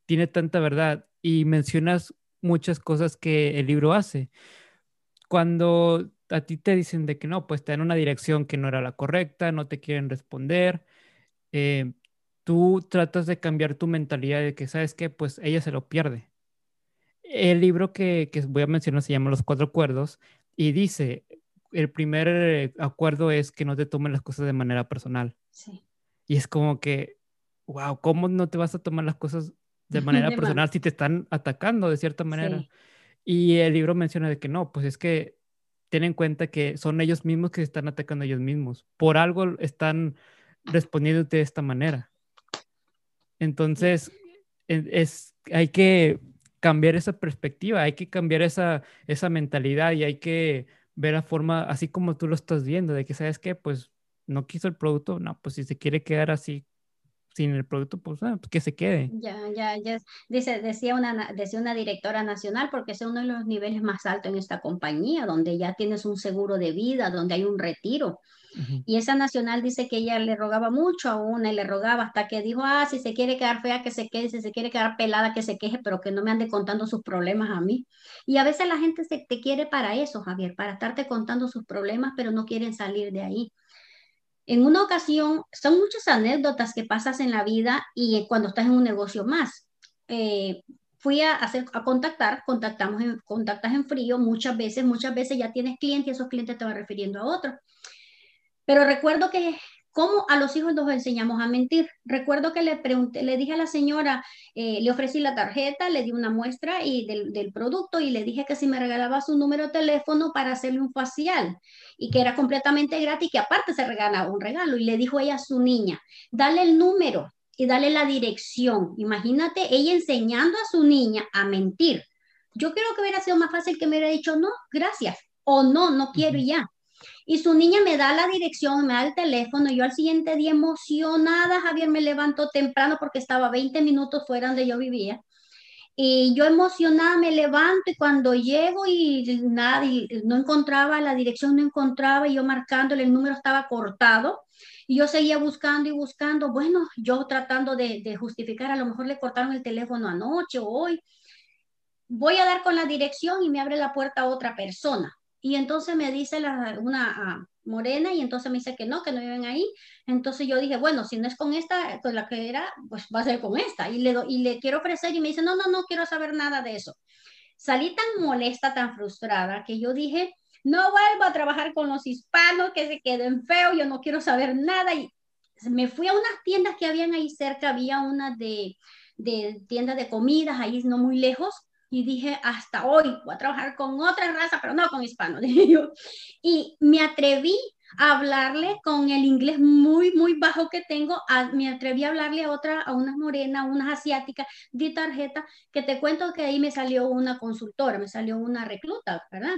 tiene tanta verdad y mencionas muchas cosas que el libro hace. Cuando a ti te dicen de que no, pues te dan una dirección que no era la correcta, no te quieren responder. Eh, tú tratas de cambiar tu mentalidad de que, ¿sabes qué? Pues ella se lo pierde. El libro que, que voy a mencionar se llama Los Cuatro Acuerdos y dice, el primer eh, acuerdo es que no te tomen las cosas de manera personal. Sí. Y es como que, wow, ¿cómo no te vas a tomar las cosas de manera personal si te están atacando de cierta manera? Y el libro menciona de que no, pues es que ten en cuenta que son ellos mismos que se están atacando a ellos mismos. Por algo están respondiendo de esta manera. Entonces, es, hay que cambiar esa perspectiva, hay que cambiar esa, esa mentalidad y hay que ver la forma, así como tú lo estás viendo, de que, ¿sabes qué? Pues no quiso el producto, no, pues si se quiere quedar así sin el producto, pues, ah, pues, que se quede. Ya, ya, ya. Dice, decía, una, decía una directora nacional, porque es uno de los niveles más altos en esta compañía, donde ya tienes un seguro de vida, donde hay un retiro. Y esa nacional dice que ella le rogaba mucho a una y le rogaba hasta que dijo, ah, si se quiere quedar fea, que se quede, si se quiere quedar pelada, que se queje, pero que no me ande contando sus problemas a mí. Y a veces la gente se, te quiere para eso, Javier, para estarte contando sus problemas, pero no quieren salir de ahí. En una ocasión, son muchas anécdotas que pasas en la vida y cuando estás en un negocio más. Eh, fui a, hacer, a contactar, contactamos en, contactas en frío muchas veces, muchas veces ya tienes clientes y esos clientes te van refiriendo a otros. Pero recuerdo que ¿Cómo a los hijos nos enseñamos a mentir? Recuerdo que le pregunté, le dije a la señora, eh, le ofrecí la tarjeta, le di una muestra y del, producto y le dije que si me regalaba su número de teléfono para hacerle un facial y que era completamente gratis, que aparte se regalaba un regalo. Y le dijo ella a su niña, dale el número y dale la dirección. Imagínate ella enseñando a su niña a mentir. Yo creo que hubiera sido más fácil que me hubiera dicho, no, gracias, o no, no quiero ya. Y su niña me da la dirección, me da el teléfono. Yo al siguiente día emocionada, Javier, me levantó temprano porque estaba 20 minutos fuera donde yo vivía. Y yo emocionada me levanto y cuando llego y nada, no encontraba la dirección, no encontraba, y yo marcándole el número estaba cortado. Y yo seguía buscando y buscando. Bueno, yo tratando de, de justificar, a lo mejor le cortaron el teléfono anoche o hoy. Voy a dar con la dirección y me abre la puerta a otra persona. Y entonces me dice la, una ah, morena y entonces me dice que no, que no viven ahí. Entonces yo dije, bueno, si no es con esta, con la que era, pues va a ser con esta. Y le, y le quiero ofrecer y me dice, no, no, no quiero saber nada de eso. Salí tan molesta, tan frustrada, que yo dije, no vuelvo a trabajar con los hispanos, que se queden feos, yo no quiero saber nada. Y me fui a unas tiendas que habían ahí cerca, había una de, de tiendas de comidas, ahí no muy lejos, y dije, hasta hoy voy a trabajar con otra raza, pero no con hispanos, dije yo. Y me atreví a hablarle con el inglés muy, muy bajo que tengo, me atreví a hablarle a otra, a unas morenas, unas asiáticas, di tarjeta, que te cuento que ahí me salió una consultora, me salió una recluta, ¿verdad?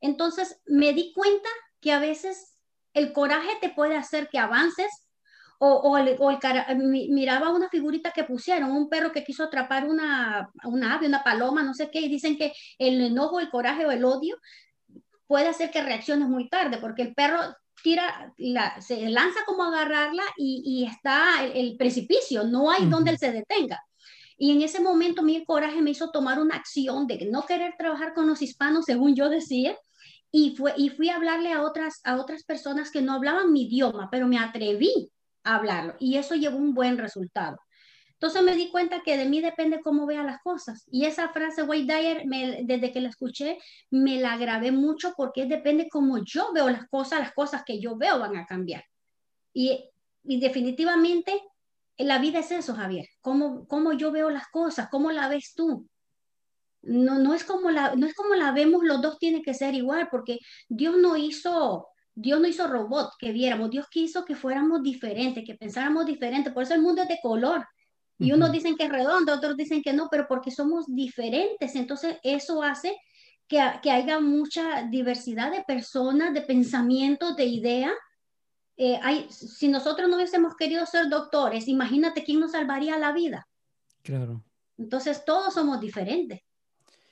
Entonces me di cuenta que a veces el coraje te puede hacer que avances o, el, miraba una figurita que pusieron, un perro que quiso atrapar una, una ave, una paloma, no sé qué, y dicen que el enojo, el coraje o el odio puede hacer que reacciones muy tarde, porque el perro tira, la, se lanza como a agarrarla y, está el, precipicio, no hay donde él se detenga. Y en ese momento mi coraje me hizo tomar una acción de no querer trabajar con los hispanos, según yo decía, y, fue, y fui a hablarle a otras, a otras personas que no hablaban mi idioma, pero me atreví hablarlo. Y eso llevó un buen resultado. Entonces me di cuenta que de mí depende cómo vea las cosas. Y esa frase, Wade Dyer, desde que la escuché, me la grabé mucho porque depende cómo yo veo las cosas, las cosas que yo veo van a cambiar. Y, definitivamente la vida es eso, Javier. Cómo, cómo yo veo las cosas, cómo la ves tú. No, no, es como la, no es como la vemos, los dos tienen que ser igual, porque Dios no hizo Dios no hizo robot que viéramos, Dios quiso que fuéramos diferentes, que pensáramos diferente. Por eso el mundo es de color. Y unos dicen que es redondo, otros dicen que no, pero porque somos diferentes. Entonces eso hace que, que haya mucha diversidad de personas, de pensamientos, de ideas. Eh, hay, si nosotros no hubiésemos querido ser doctores, imagínate quién nos salvaría la vida. Claro. Entonces todos somos diferentes.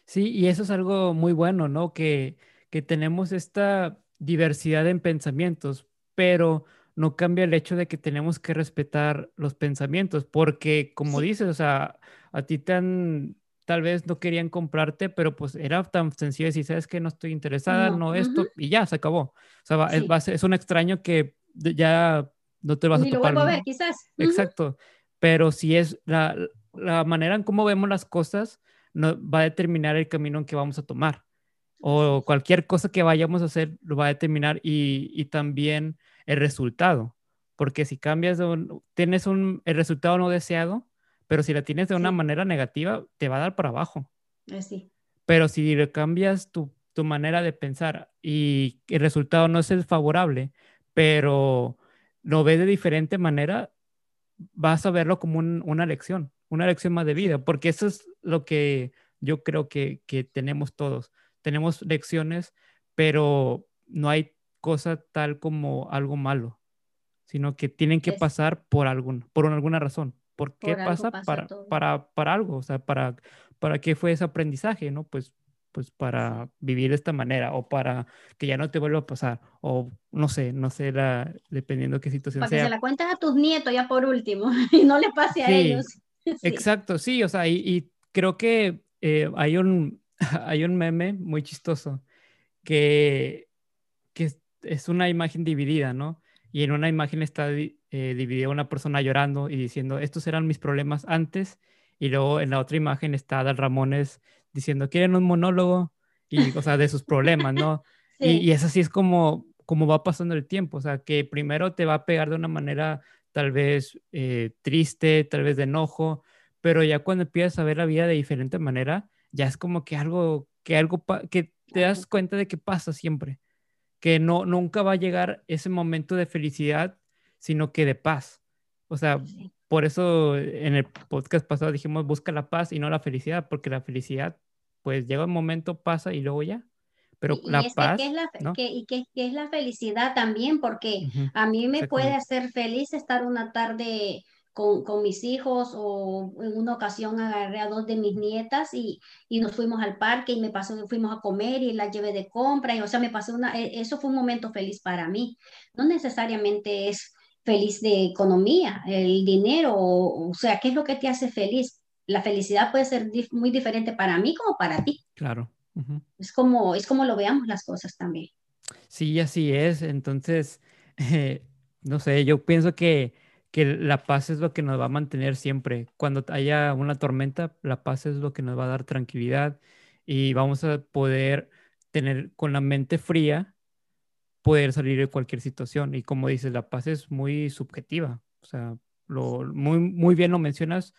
Sí, y eso es algo muy bueno, ¿no? Que, que tenemos esta diversidad en pensamientos, pero no cambia el hecho de que tenemos que respetar los pensamientos, porque como dices, o sea, a ti tan, tal vez no querían comprarte, pero pues era tan sencillo decir, sabes que no estoy interesada, no, esto, y ya, se acabó. O sea, es, un extraño que ya no te vas a topar. Lo vuelvo a ver, quizás. Exacto, pero si es la, la manera en cómo vemos las cosas, no, va a determinar el camino en que vamos a tomar o cualquier cosa que vayamos a hacer lo va a determinar y, también el resultado. Porque si cambias, tienes un, el resultado no deseado, pero si la tienes de una manera negativa, te va a dar para abajo. Así. Pero si cambias tu, tu, manera de pensar y el resultado no es el favorable, pero lo ves de diferente manera, vas a verlo como una lección, una lección más de vida, porque eso es lo que yo creo que, que tenemos todos tenemos lecciones, pero no hay cosa tal como algo malo, sino que tienen que pasar por, algún, por alguna razón. ¿Por qué pasa? para, para, para, algo, o sea, para, para qué fue ese aprendizaje, ¿no? Pues, pues para vivir de esta manera o para que ya no te vuelva a pasar o no sé, no sé, la, dependiendo qué situación para sea. que se la cuentes a tus nietos ya por último y no le pase a ellos. Exacto, sí, o sea, y, creo que eh, hay un, hay un meme muy chistoso que, que es una imagen dividida, ¿no? y en una imagen está eh, dividida una persona llorando y diciendo, estos eran mis problemas antes, y luego en la otra imagen está Adal Ramones diciendo, ¿quieren un monólogo? Y, o sea, de sus problemas, ¿no? Y, y, es así es como, como va pasando el tiempo, o sea, que primero te va a pegar de una manera tal vez eh, triste, tal vez de enojo, pero ya cuando empiezas a ver la vida de diferente manera, ya es como que algo, que algo, que te das cuenta de que pasa siempre, que no, nunca va a llegar ese momento de felicidad, sino que de paz. O sea, por eso en el podcast pasado dijimos busca la paz y no la felicidad, porque la felicidad, pues llega un momento, pasa y luego ya. Pero y, la paz. Que, es la, que, y que, es la felicidad también, porque a mí me puede hacer feliz estar una tarde con, con, mis hijos o en una ocasión agarré a dos de mis nietas y, y nos fuimos al parque y me pasó, fuimos a comer y las llevé de compra y o sea, me pasó una, e, eso fue un momento feliz para mí. No necesariamente es feliz de economía, el dinero, o, o sea, ¿qué es lo que te hace feliz? La felicidad puede ser dif muy diferente para mí como para ti. Claro. Es como, es como lo veamos las cosas también. Sí, así es. Entonces, eh, no sé, yo pienso que, que la paz es lo que nos va a mantener siempre. Cuando haya una tormenta, la paz es lo que nos va a dar tranquilidad y vamos a poder tener con la mente fría, poder salir de cualquier situación. Y como dices, la paz es muy subjetiva. O sea, lo, muy, muy bien lo mencionas.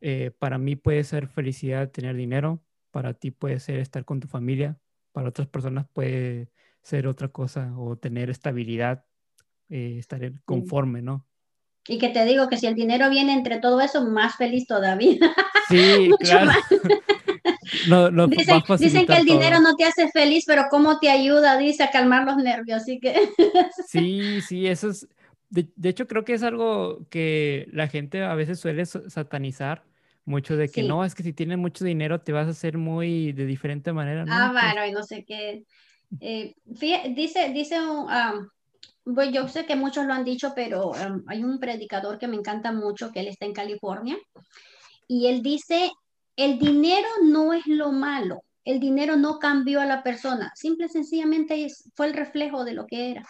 Eh, para mí puede ser felicidad tener dinero, para ti puede ser estar con tu familia, para otras personas puede ser otra cosa o tener estabilidad, eh, estar conforme, ¿no? Y que te digo que si el dinero viene entre todo eso, más feliz todavía. Sí, claro. no, no, dicen, dicen, que el todo. dinero no te hace feliz, pero cómo te ayuda, dice, a calmar los nervios, así que... sí, sí, eso es... De, de, hecho, creo que es algo que la gente a veces suele satanizar, mucho de que Sí. no, es que si tienes mucho dinero te vas a hacer muy de diferente manera, Ah, ¿no? Pues bueno, y no sé qué. Eh, fí- dice, dice, un, pues yo sé que muchos lo han dicho, pero am, hay un predicador que me encanta mucho, que él está en California, y él dice, el dinero no es lo malo, el dinero no cambió a la persona, simple y sencillamente es- fue el reflejo de lo que era.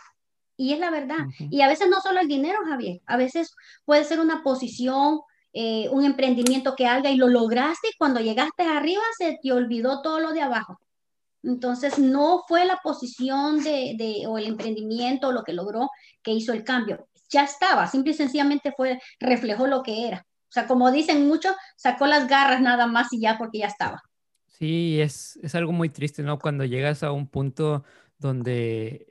Y es la verdad. Y a veces no solo el dinero, Javier, a veces puede ser una posición, eh, un emprendimiento que haga y lo lograste y cuando llegaste arriba se te olvidó todo lo de abajo. Entonces, no fue la posición de, de, o el emprendimiento lo que logró que hizo el cambio. Ya estaba, simple y sencillamente fue, reflejó lo que era. O sea, como dicen muchos, sacó las garras nada más y ya porque ya estaba. Sí, es, es algo muy triste, ¿no? Cuando llegas a un punto donde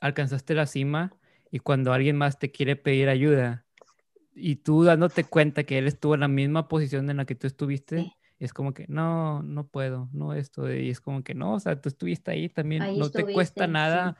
alcanzaste la cima y cuando alguien más te quiere pedir ayuda y tú dándote cuenta que él estuvo en la misma posición en la que tú estuviste, Sí. Es como que no, no puedo, no esto, y es como que no, o sea, tú estuviste ahí también, Ahí no te cuesta sí. nada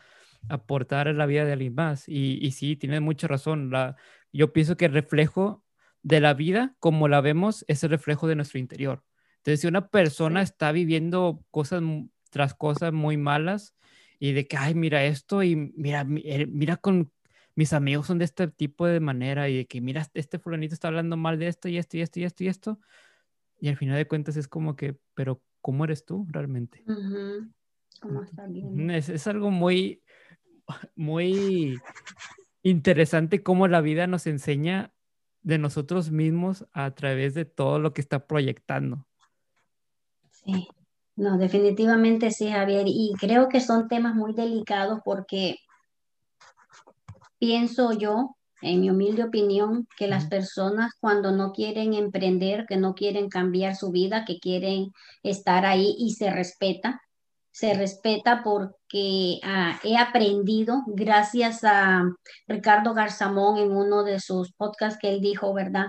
aportar a la vida de alguien más. Y, y sí, tienes mucha razón. La, yo pienso que el reflejo de la vida, como la vemos, es el reflejo de nuestro interior. Entonces, si una persona Sí. está viviendo cosas tras cosas muy malas y de que, ay, mira esto y mira, mi- eh, mira con mis amigos son de este tipo de manera y de que, mira, este fulanito está hablando mal de esto y esto y esto y esto y esto. Y al final de cuentas es como que, pero ¿cómo eres tú realmente? Ujú. ¿Cómo está bien? Es, es algo muy, muy interesante cómo la vida nos enseña de nosotros mismos a través de todo lo que está proyectando. Sí, no, definitivamente sí, Javier. Y creo que son temas muy delicados porque pienso yo, en mi humilde opinión, que las personas cuando no quieren emprender, que no quieren cambiar su vida, que quieren estar ahí y se respeta, se respeta porque ah, he aprendido gracias a Ricardo Garzamón en uno de sus podcasts que él dijo, ¿verdad?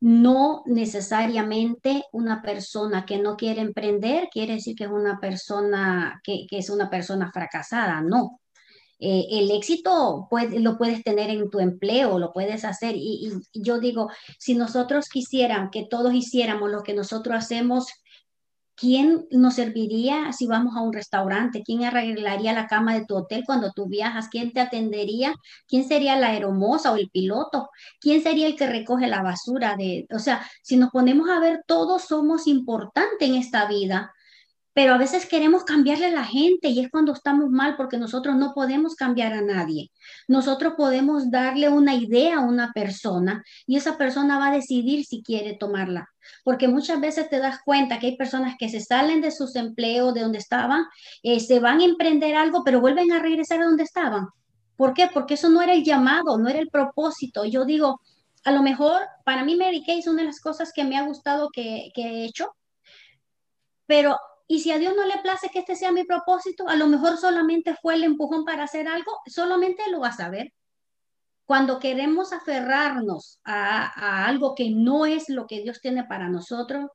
No necesariamente una persona que no quiere emprender quiere decir que es una persona que, que es una persona fracasada, no. Eh, el éxito lo puedes tener en tu empleo, lo puedes hacer. Y, yo digo, si nosotros quisieran que todos hiciéramos lo que nosotros hacemos, ¿quién nos serviría si vamos a un restaurante? ¿Quién arreglaría la cama de tu hotel cuando tú viajas? ¿Quién te atendería? ¿Quién sería la aeromoza o el piloto? ¿Quién sería el que recoge la basura de, o sea, si nos ponemos a ver, todos somos importantes en esta vida, pero a veces queremos cambiarle a la gente y es cuando estamos mal porque nosotros no podemos cambiar a nadie. Nosotros podemos darle una idea a una persona y esa persona va a decidir si quiere tomarla. Porque muchas veces te das cuenta que hay personas que se salen de sus empleos, de donde estaban, eh, se van a emprender algo, pero vuelven a regresar a donde estaban. ¿Por qué? Porque eso no era el llamado, no era el propósito. Yo digo, a lo mejor para mí Mary Kay es una de las cosas que me ha gustado que, que he hecho, pero y si a Dios no le place que este sea mi propósito, a lo mejor solamente fue el empujón para hacer algo, solamente lo va a saber. Cuando queremos aferrarnos a, algo que no es lo que Dios tiene para nosotros,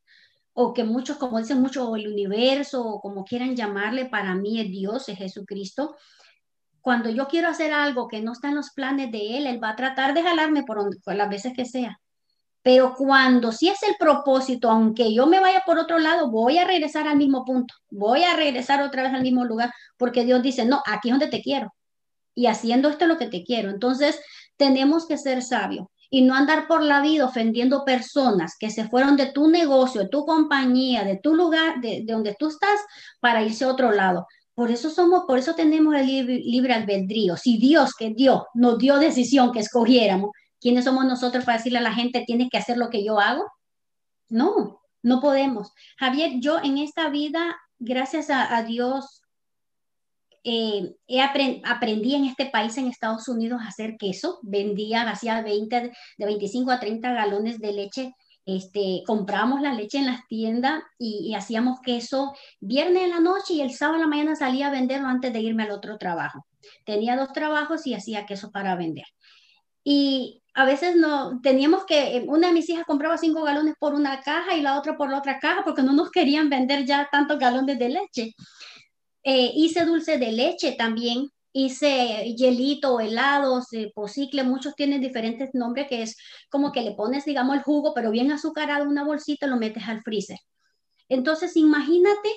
o que muchos, como dicen mucho, el universo, o como quieran llamarle, para mí es Dios, es Jesucristo. Cuando yo quiero hacer algo que no está en los planes de Él, Él va a tratar de jalarme por, por las veces que sea. Pero cuando sí es el propósito, aunque yo me vaya por otro lado, voy a regresar al mismo punto, voy a regresar otra vez al mismo lugar, porque Dios dice, no, aquí es donde te quiero. Y haciendo esto es lo que te quiero. Entonces, tenemos que ser sabios y no andar por la vida ofendiendo personas que se fueron de tu negocio, de tu compañía, de tu lugar, de, donde tú estás, para irse a otro lado. Por eso somos, por eso tenemos el libre, albedrío. Si Dios que dio, nos dio decisión que escogiéramos, ¿Quiénes somos nosotros para decirle a la gente, tienes que hacer lo que yo hago? No, no podemos. Javier, yo en esta vida, gracias a, Dios, eh, he aprendí en este país, en Estados Unidos, a hacer queso. Vendía, hacía 20, de 25 a 30 galones de leche. Este, compramos la leche en las tiendas y, y, hacíamos queso viernes en la noche y el sábado en la mañana salía a venderlo antes de irme al otro trabajo. Tenía dos trabajos y hacía queso para vender. Y a veces no teníamos que, eh, una de mis hijas compraba cinco galones por una caja y la otra por la otra caja porque no nos querían vender ya tantos galones de leche. Eh, hice dulce de leche también, hice hielito, helados, eh, posicle, muchos tienen diferentes nombres que es como que le pones, digamos, el jugo, pero bien azucarado una bolsita lo metes al freezer. Entonces, imagínate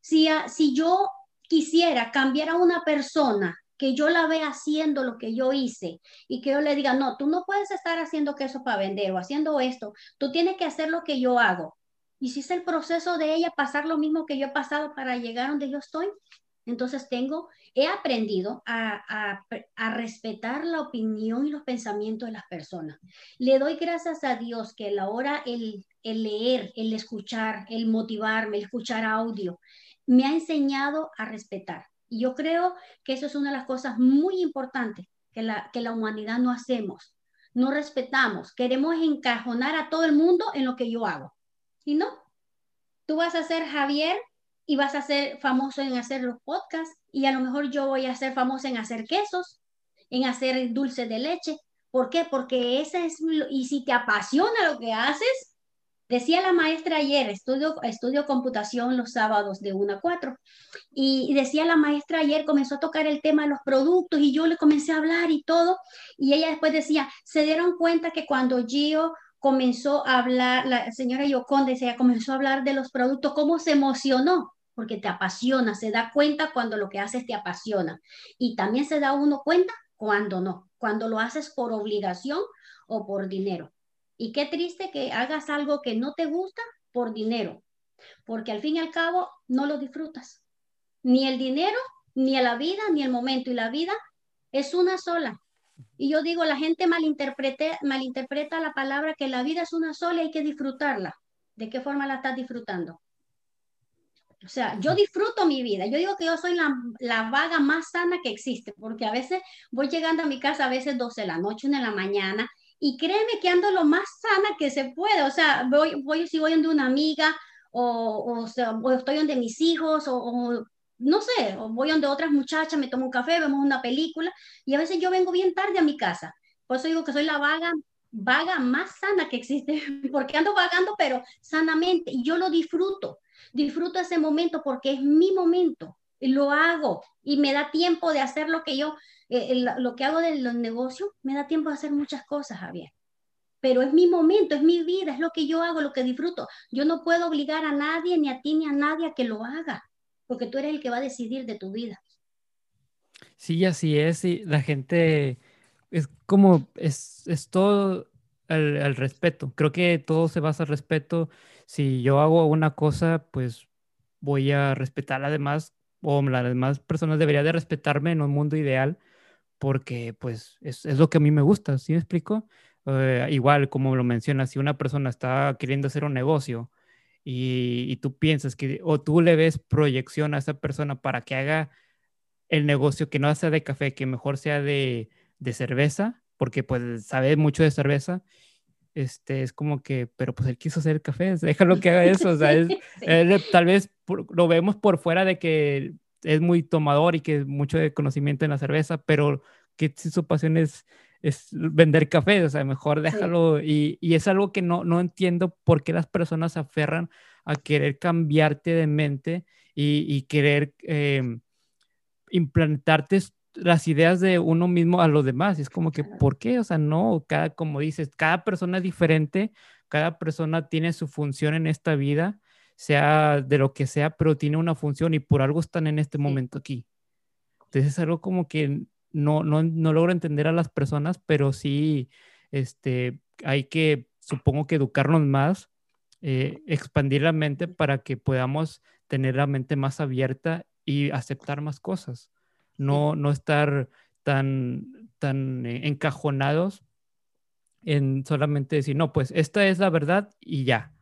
si, si yo quisiera cambiar a una persona que yo la vea haciendo lo que yo hice y que yo le diga, no, tú no puedes estar haciendo queso para vender o haciendo esto, tú tienes que hacer lo que yo hago. Y si es el proceso de ella pasar lo mismo que yo he pasado para llegar donde yo estoy, entonces tengo, he aprendido a, a, respetar la opinión y los pensamientos de las personas. Le doy gracias a Dios que la hora el, el leer, el escuchar, el motivarme, el escuchar audio, me ha enseñado a respetar y yo creo que eso es una de las cosas muy importantes que la, que la humanidad no hacemos. No respetamos, queremos encajonar a todo el mundo en lo que yo hago. Y no, tú vas a ser Javier y vas a ser famoso en hacer los podcasts y a lo mejor yo voy a ser famoso en hacer quesos, en hacer dulce de leche. ¿Por qué? Porque esa es, y si te apasiona lo que haces, Decía la maestra ayer, estudio, estudio computación los sábados de 1 a 4, y, decía la maestra ayer, comenzó a tocar el tema de los productos y yo le comencé a hablar y todo, y ella después decía, se dieron cuenta que cuando Gio comenzó a hablar, la señora Yoconde decía, comenzó a hablar de los productos, cómo se emocionó, porque te apasiona, se da cuenta cuando lo que haces te apasiona, y también se da uno cuenta cuando no, cuando lo haces por obligación o por dinero. Y qué triste que hagas algo que no te gusta por dinero, porque al fin y al cabo no lo disfrutas. Ni el dinero, ni la vida, ni el momento. Y la vida es una sola. Y yo digo, la gente malinterpreta, malinterpreta la palabra que la vida es una sola y hay que disfrutarla. ¿De qué forma la estás disfrutando? O sea, yo disfruto mi vida. Yo digo que yo soy la, la, vaga más sana que existe, porque a veces voy llegando a mi casa, a veces 12 de la noche, 1 de la mañana, y créeme que ando lo más sana que se puede, o sea, voy, voy si voy donde una amiga o, o, sea, estoy donde mis hijos o, no sé, o voy donde otras muchachas, me tomo un café, vemos una película y a veces yo vengo bien tarde a mi casa. Por eso digo que soy la vaga vaga más sana que existe, porque ando vagando, pero sanamente, y yo lo disfruto, disfruto ese momento porque es mi momento, lo hago y me da tiempo de hacer lo que yo eh, lo que hago de los negocios, me da tiempo de hacer muchas cosas, Javier. Pero es mi momento, es mi vida, es lo que yo hago, lo que disfruto. Yo no puedo obligar a nadie, ni a ti, ni a nadie a que lo haga, porque tú eres el que va a decidir de tu vida. Sí, así es. Y la gente es como, es, es todo el, respeto. Creo que todo se basa en respeto. Si yo hago una cosa, pues voy a respetar a las demás o las demás personas deberían de respetarme en un mundo ideal porque pues es, es lo que a mí me gusta, ¿sí me explico? Eh, igual, como lo mencionas, si una persona está queriendo hacer un negocio y, y, tú piensas que, o tú le ves proyección a esa persona para que haga el negocio que no sea de café, que mejor sea de, de cerveza, porque pues sabe mucho de cerveza, este, es como que, pero pues él quiso hacer café, déjalo que haga eso, o sea, es, tal vez lo vemos por fuera de que es muy tomador y que mucho de conocimiento en la cerveza, pero que si su pasión es, es vender café, o sea, mejor déjalo. Y, y, es algo que no, no entiendo por qué las personas se aferran a querer cambiarte de mente y, y querer eh, implantarte las ideas de uno mismo a los demás. Es como que, ¿por qué? O sea, no, cada, como dices, cada persona es diferente, cada persona tiene su función en esta vida, sea de lo que sea, pero tiene una función y por algo están en este momento aquí. Entonces es algo como que no, no, no logro entender a las personas, pero sí este, hay que, supongo que educarnos más, eh, expandir la mente para que podamos tener la mente más abierta y aceptar más cosas. No, no estar tan, tan eh, encajonados en solamente decir, no, pues esta es la verdad y ya,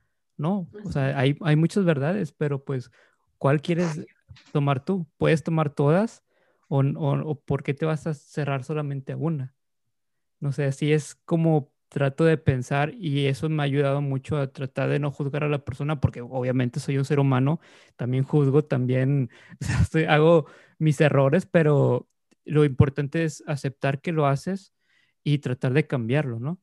¿no? O sea, hay, hay muchas verdades, pero pues, ¿cuál quieres tomar tú? ¿Puedes tomar todas o, o, por qué te vas a cerrar solamente a una? No sé, así es como trato de pensar y eso me ha ayudado mucho a tratar de no juzgar a la persona porque obviamente soy un ser humano, también juzgo, también hago mis errores, pero lo importante es aceptar que lo haces y tratar de cambiarlo, ¿no?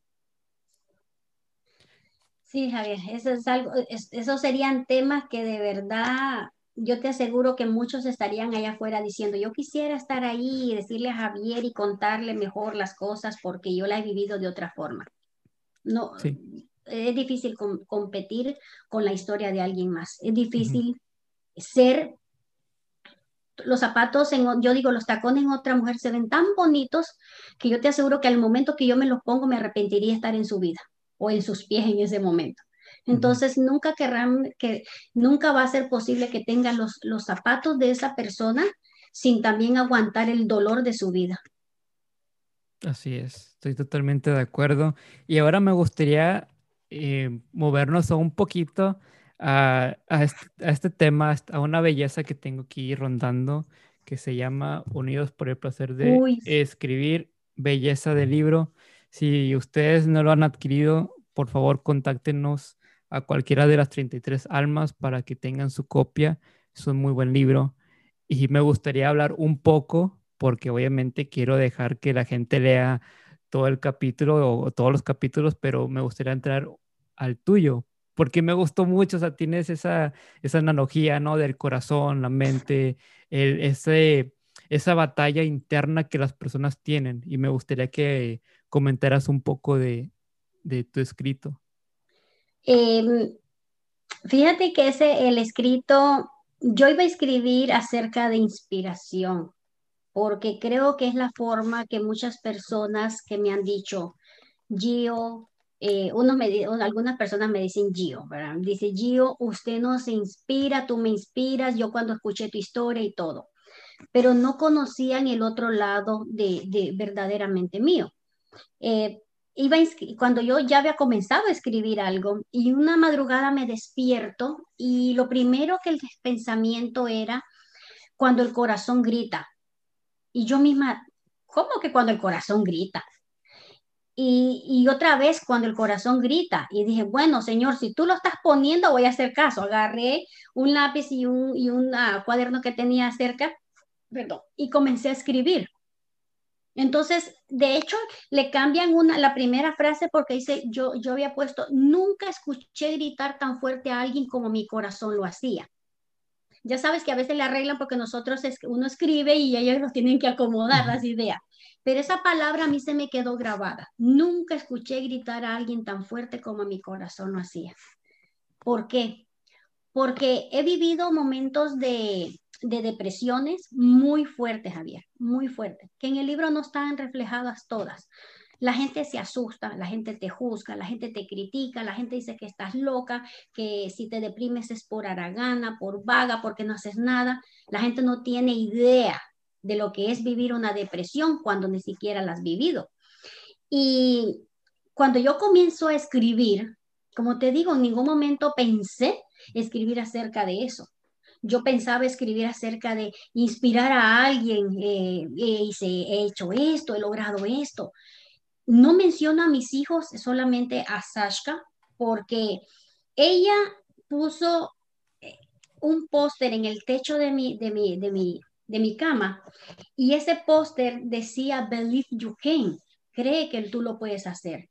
Sí, Javier, eso es algo, esos serían temas que de verdad yo te aseguro que muchos estarían allá afuera diciendo, yo quisiera estar ahí y decirle a Javier y contarle mejor las cosas porque yo la he vivido de otra forma. No, es difícil competir con la historia de alguien más. Es difícil ser los zapatos, en, yo digo, los tacones en otra mujer se ven tan bonitos que yo te aseguro que al momento que yo me los pongo me arrepentiría estar en su vida o en sus pies en ese momento. Entonces, nunca querrán que, nunca va a ser posible que tengan los, los zapatos de esa persona sin también aguantar el dolor de su vida. Así es, estoy totalmente de acuerdo. Y ahora me gustaría eh, movernos un poquito a, este, tema, a una belleza que tengo aquí rondando, que se llama Unidos por el placer de escribir, belleza del libro. Si ustedes no lo han adquirido, por favor, contáctenos a cualquiera de las 33 almas para que tengan su copia. Es un muy buen libro. Y me gustaría hablar un poco, porque obviamente quiero dejar que la gente lea todo el capítulo o todos los capítulos, pero me gustaría entrar al tuyo, porque me gustó mucho, o sea, tienes esa, esa analogía, ¿no? Del corazón, la mente, ese, esa batalla interna que las personas tienen. Y me gustaría que comentaras un poco de, tu escrito. Em, fíjate que ese, el escrito, yo iba a escribir acerca de inspiración, porque creo que es la forma que muchas personas que me han dicho, Gio, eh, me, algunas personas me dicen Gio. Dice Gio, usted nos inspira, tú me inspiras, yo cuando escuché tu historia y todo, pero no conocían el otro lado de, de verdaderamente mío. Eh, iba cuando yo ya había comenzado a escribir algo y una madrugada me despierto y lo primero que el pensamiento era cuando el corazón grita. Y yo misma, ¿cómo que cuando el corazón grita? Y, otra vez cuando el corazón grita y dije, bueno, Señor, si tú lo estás poniendo, voy a hacer caso. Agarré un lápiz y un, y un cuaderno que tenía cerca, perdón, y comencé a escribir. Entonces, de hecho, le cambian una, la primera frase porque dice, yo, yo había puesto, nunca escuché gritar tan fuerte a alguien como mi corazón lo hacía. Ya sabes que a veces le arreglan porque nosotros, es, uno escribe y ellos nos tienen que acomodar las ideas. Pero esa palabra a mí se me quedó grabada. Nunca escuché gritar a alguien tan fuerte como mi corazón lo hacía. ¿Por qué? Porque he vivido momentos de, de depresiones muy fuertes, Javier, muy fuertes, que en el libro no están reflejadas todas. la gente se asusta, la gente te juzga, la gente te critica, la gente dice que estás loca, que si te deprimes es por aragana, por vaga, porque no haces nada. La gente no tiene idea de lo que es vivir una depresión cuando ni siquiera la has vivido. Y cuando yo comienzo a escribir, como te digo, en ningún momento pensé escribir acerca de eso. Yo pensaba escribir acerca de inspirar a alguien, eh, eh he hecho esto, he logrado esto. No menciono a mis hijos, solamente a Sashka, porque ella puso eh, un póster en el techo de mi, de mi, de mi, de mi cama y ese póster decía Believe you can, cree que tú lo puedes hacer.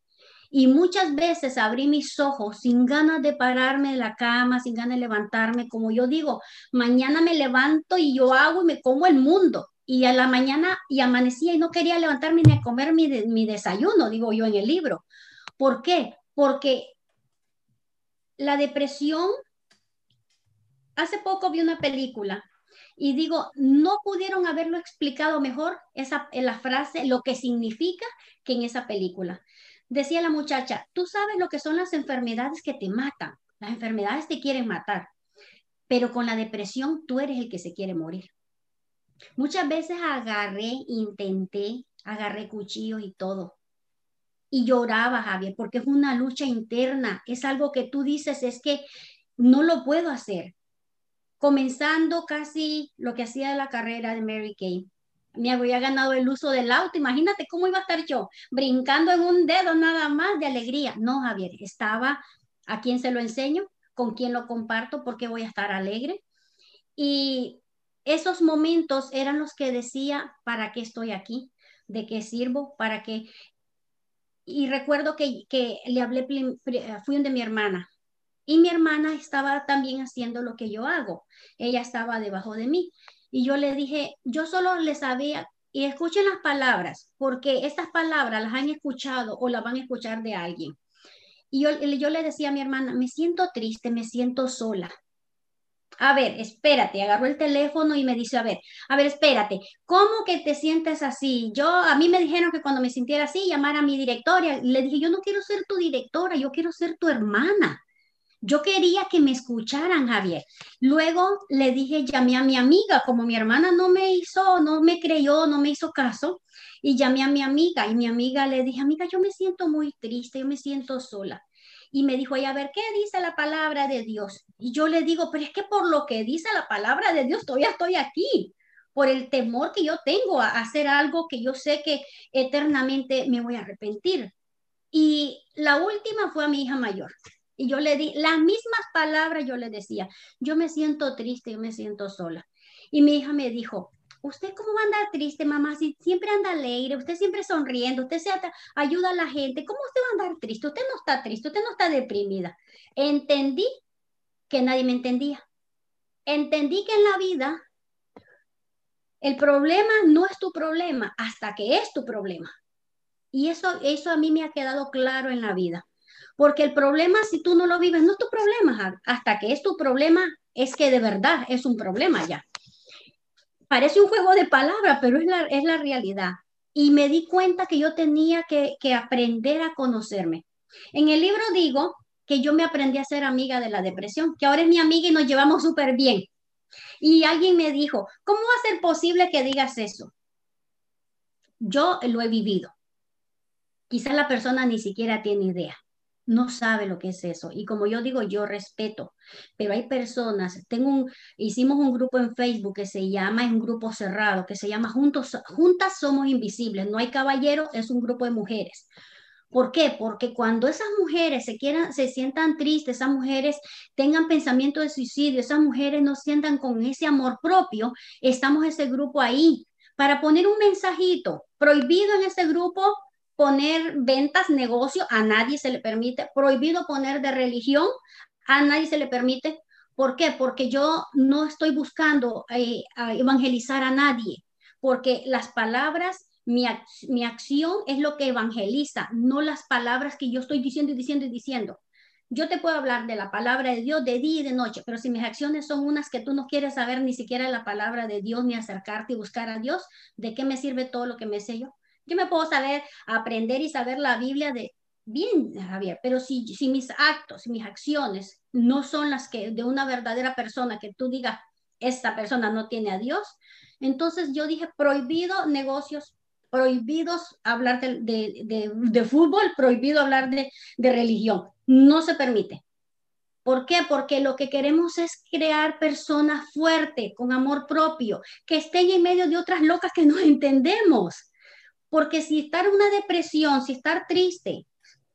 Y muchas veces abrí mis ojos sin ganas de pararme de la cama, sin ganas de levantarme, como yo digo, mañana me levanto y yo hago y me como el mundo. Y a la mañana y amanecía y no quería levantarme ni a comer mi, mi desayuno, digo yo en el libro. ¿Por qué? Porque la depresión, hace poco vi una película y digo, no pudieron haberlo explicado mejor esa, la frase, lo que significa que en esa película. Decía la muchacha, tú sabes lo que son las enfermedades que te matan, las enfermedades te quieren matar, pero con la depresión tú eres el que se quiere morir. Muchas veces agarré, intenté, agarré cuchillos y todo. Y lloraba, Javier, porque es una lucha interna, es algo que tú dices, es que no lo puedo hacer. Comenzando casi lo que hacía la carrera de Mary Kay, me había ganado el uso del auto. Imagínate cómo iba a estar yo, brincando en un dedo nada más de alegría. No, Javier, estaba a quién se lo enseño, con quién lo comparto, porque voy a estar alegre. Y esos momentos eran los que decía, ¿para qué estoy aquí? ¿De qué sirvo? ¿Para qué? Y recuerdo que, le hablé, fui de mi hermana, y mi hermana estaba también haciendo lo que yo hago. Ella estaba debajo de mí. Y yo le dije, yo solo le sabía, y escuchen las palabras, porque estas palabras las han escuchado o las van a escuchar de alguien. Y yo, yo le decía a mi hermana, me siento triste, me siento sola. A ver, espérate, agarró el teléfono y me dice, a ver, a ver, espérate, ¿cómo que te sientes así? Yo, a mí me dijeron que cuando me sintiera así, llamara a mi directora. Le dije, yo no quiero ser tu directora, yo quiero ser tu hermana. Yo quería que me escucharan, Javier. Luego le dije, llamé a mi amiga, como mi hermana no me hizo, no me creyó, no me hizo caso, y llamé a mi amiga y mi amiga le dije, amiga, yo me siento muy triste, yo me siento sola. Y me dijo, a ver, ¿qué dice la palabra de Dios? Y yo le digo, pero es que por lo que dice la palabra de Dios, todavía estoy aquí, por el temor que yo tengo a hacer algo que yo sé que eternamente me voy a arrepentir. Y la última fue a mi hija mayor. Y yo le di las mismas palabras, yo le decía, yo me siento triste, yo me siento sola. Y mi hija me dijo, ¿usted cómo va a andar triste, mamá? Si siempre anda alegre, usted siempre sonriendo, usted se ayuda a la gente, ¿cómo usted va a andar triste? Usted no está triste, usted no está deprimida. Entendí que nadie me entendía. Entendí que en la vida el problema no es tu problema hasta que es tu problema. Y eso, eso a mí me ha quedado claro en la vida. Porque el problema, si tú no lo vives, no es tu problema. Hasta que es tu problema, es que de verdad es un problema ya. Parece un juego de palabras, pero es la, es la realidad. Y me di cuenta que yo tenía que, que aprender a conocerme. En el libro digo que yo me aprendí a ser amiga de la depresión, que ahora es mi amiga y nos llevamos súper bien. Y alguien me dijo, ¿cómo va a ser posible que digas eso? Yo lo he vivido. Quizás la persona ni siquiera tiene idea no sabe lo que es eso. Y como yo digo, yo respeto, pero hay personas, tengo un, hicimos un grupo en Facebook que se llama, es un grupo cerrado, que se llama Juntos, Juntas Somos Invisibles, no hay caballeros, es un grupo de mujeres. ¿Por qué? Porque cuando esas mujeres se quieran, se sientan tristes, esas mujeres tengan pensamiento de suicidio, esas mujeres no sientan con ese amor propio, estamos ese grupo ahí para poner un mensajito prohibido en ese grupo poner ventas, negocio, a nadie se le permite, prohibido poner de religión, a nadie se le permite. ¿Por qué? Porque yo no estoy buscando eh, evangelizar a nadie, porque las palabras, mi, mi acción es lo que evangeliza, no las palabras que yo estoy diciendo y diciendo y diciendo. Yo te puedo hablar de la palabra de Dios de día y de noche, pero si mis acciones son unas que tú no quieres saber ni siquiera la palabra de Dios ni acercarte y buscar a Dios, ¿de qué me sirve todo lo que me sé yo? Yo me puedo saber, aprender y saber la Biblia de bien, Javier, pero si, si mis actos, mis acciones no son las que de una verdadera persona que tú digas, esta persona no tiene a Dios, entonces yo dije, prohibido negocios, prohibidos hablar de, de, fútbol, prohibido hablar de, de religión. No se permite. ¿Por qué? Porque lo que queremos es crear personas fuertes, con amor propio, que estén en medio de otras locas que no entendemos. Porque si estar una depresión, si estar triste,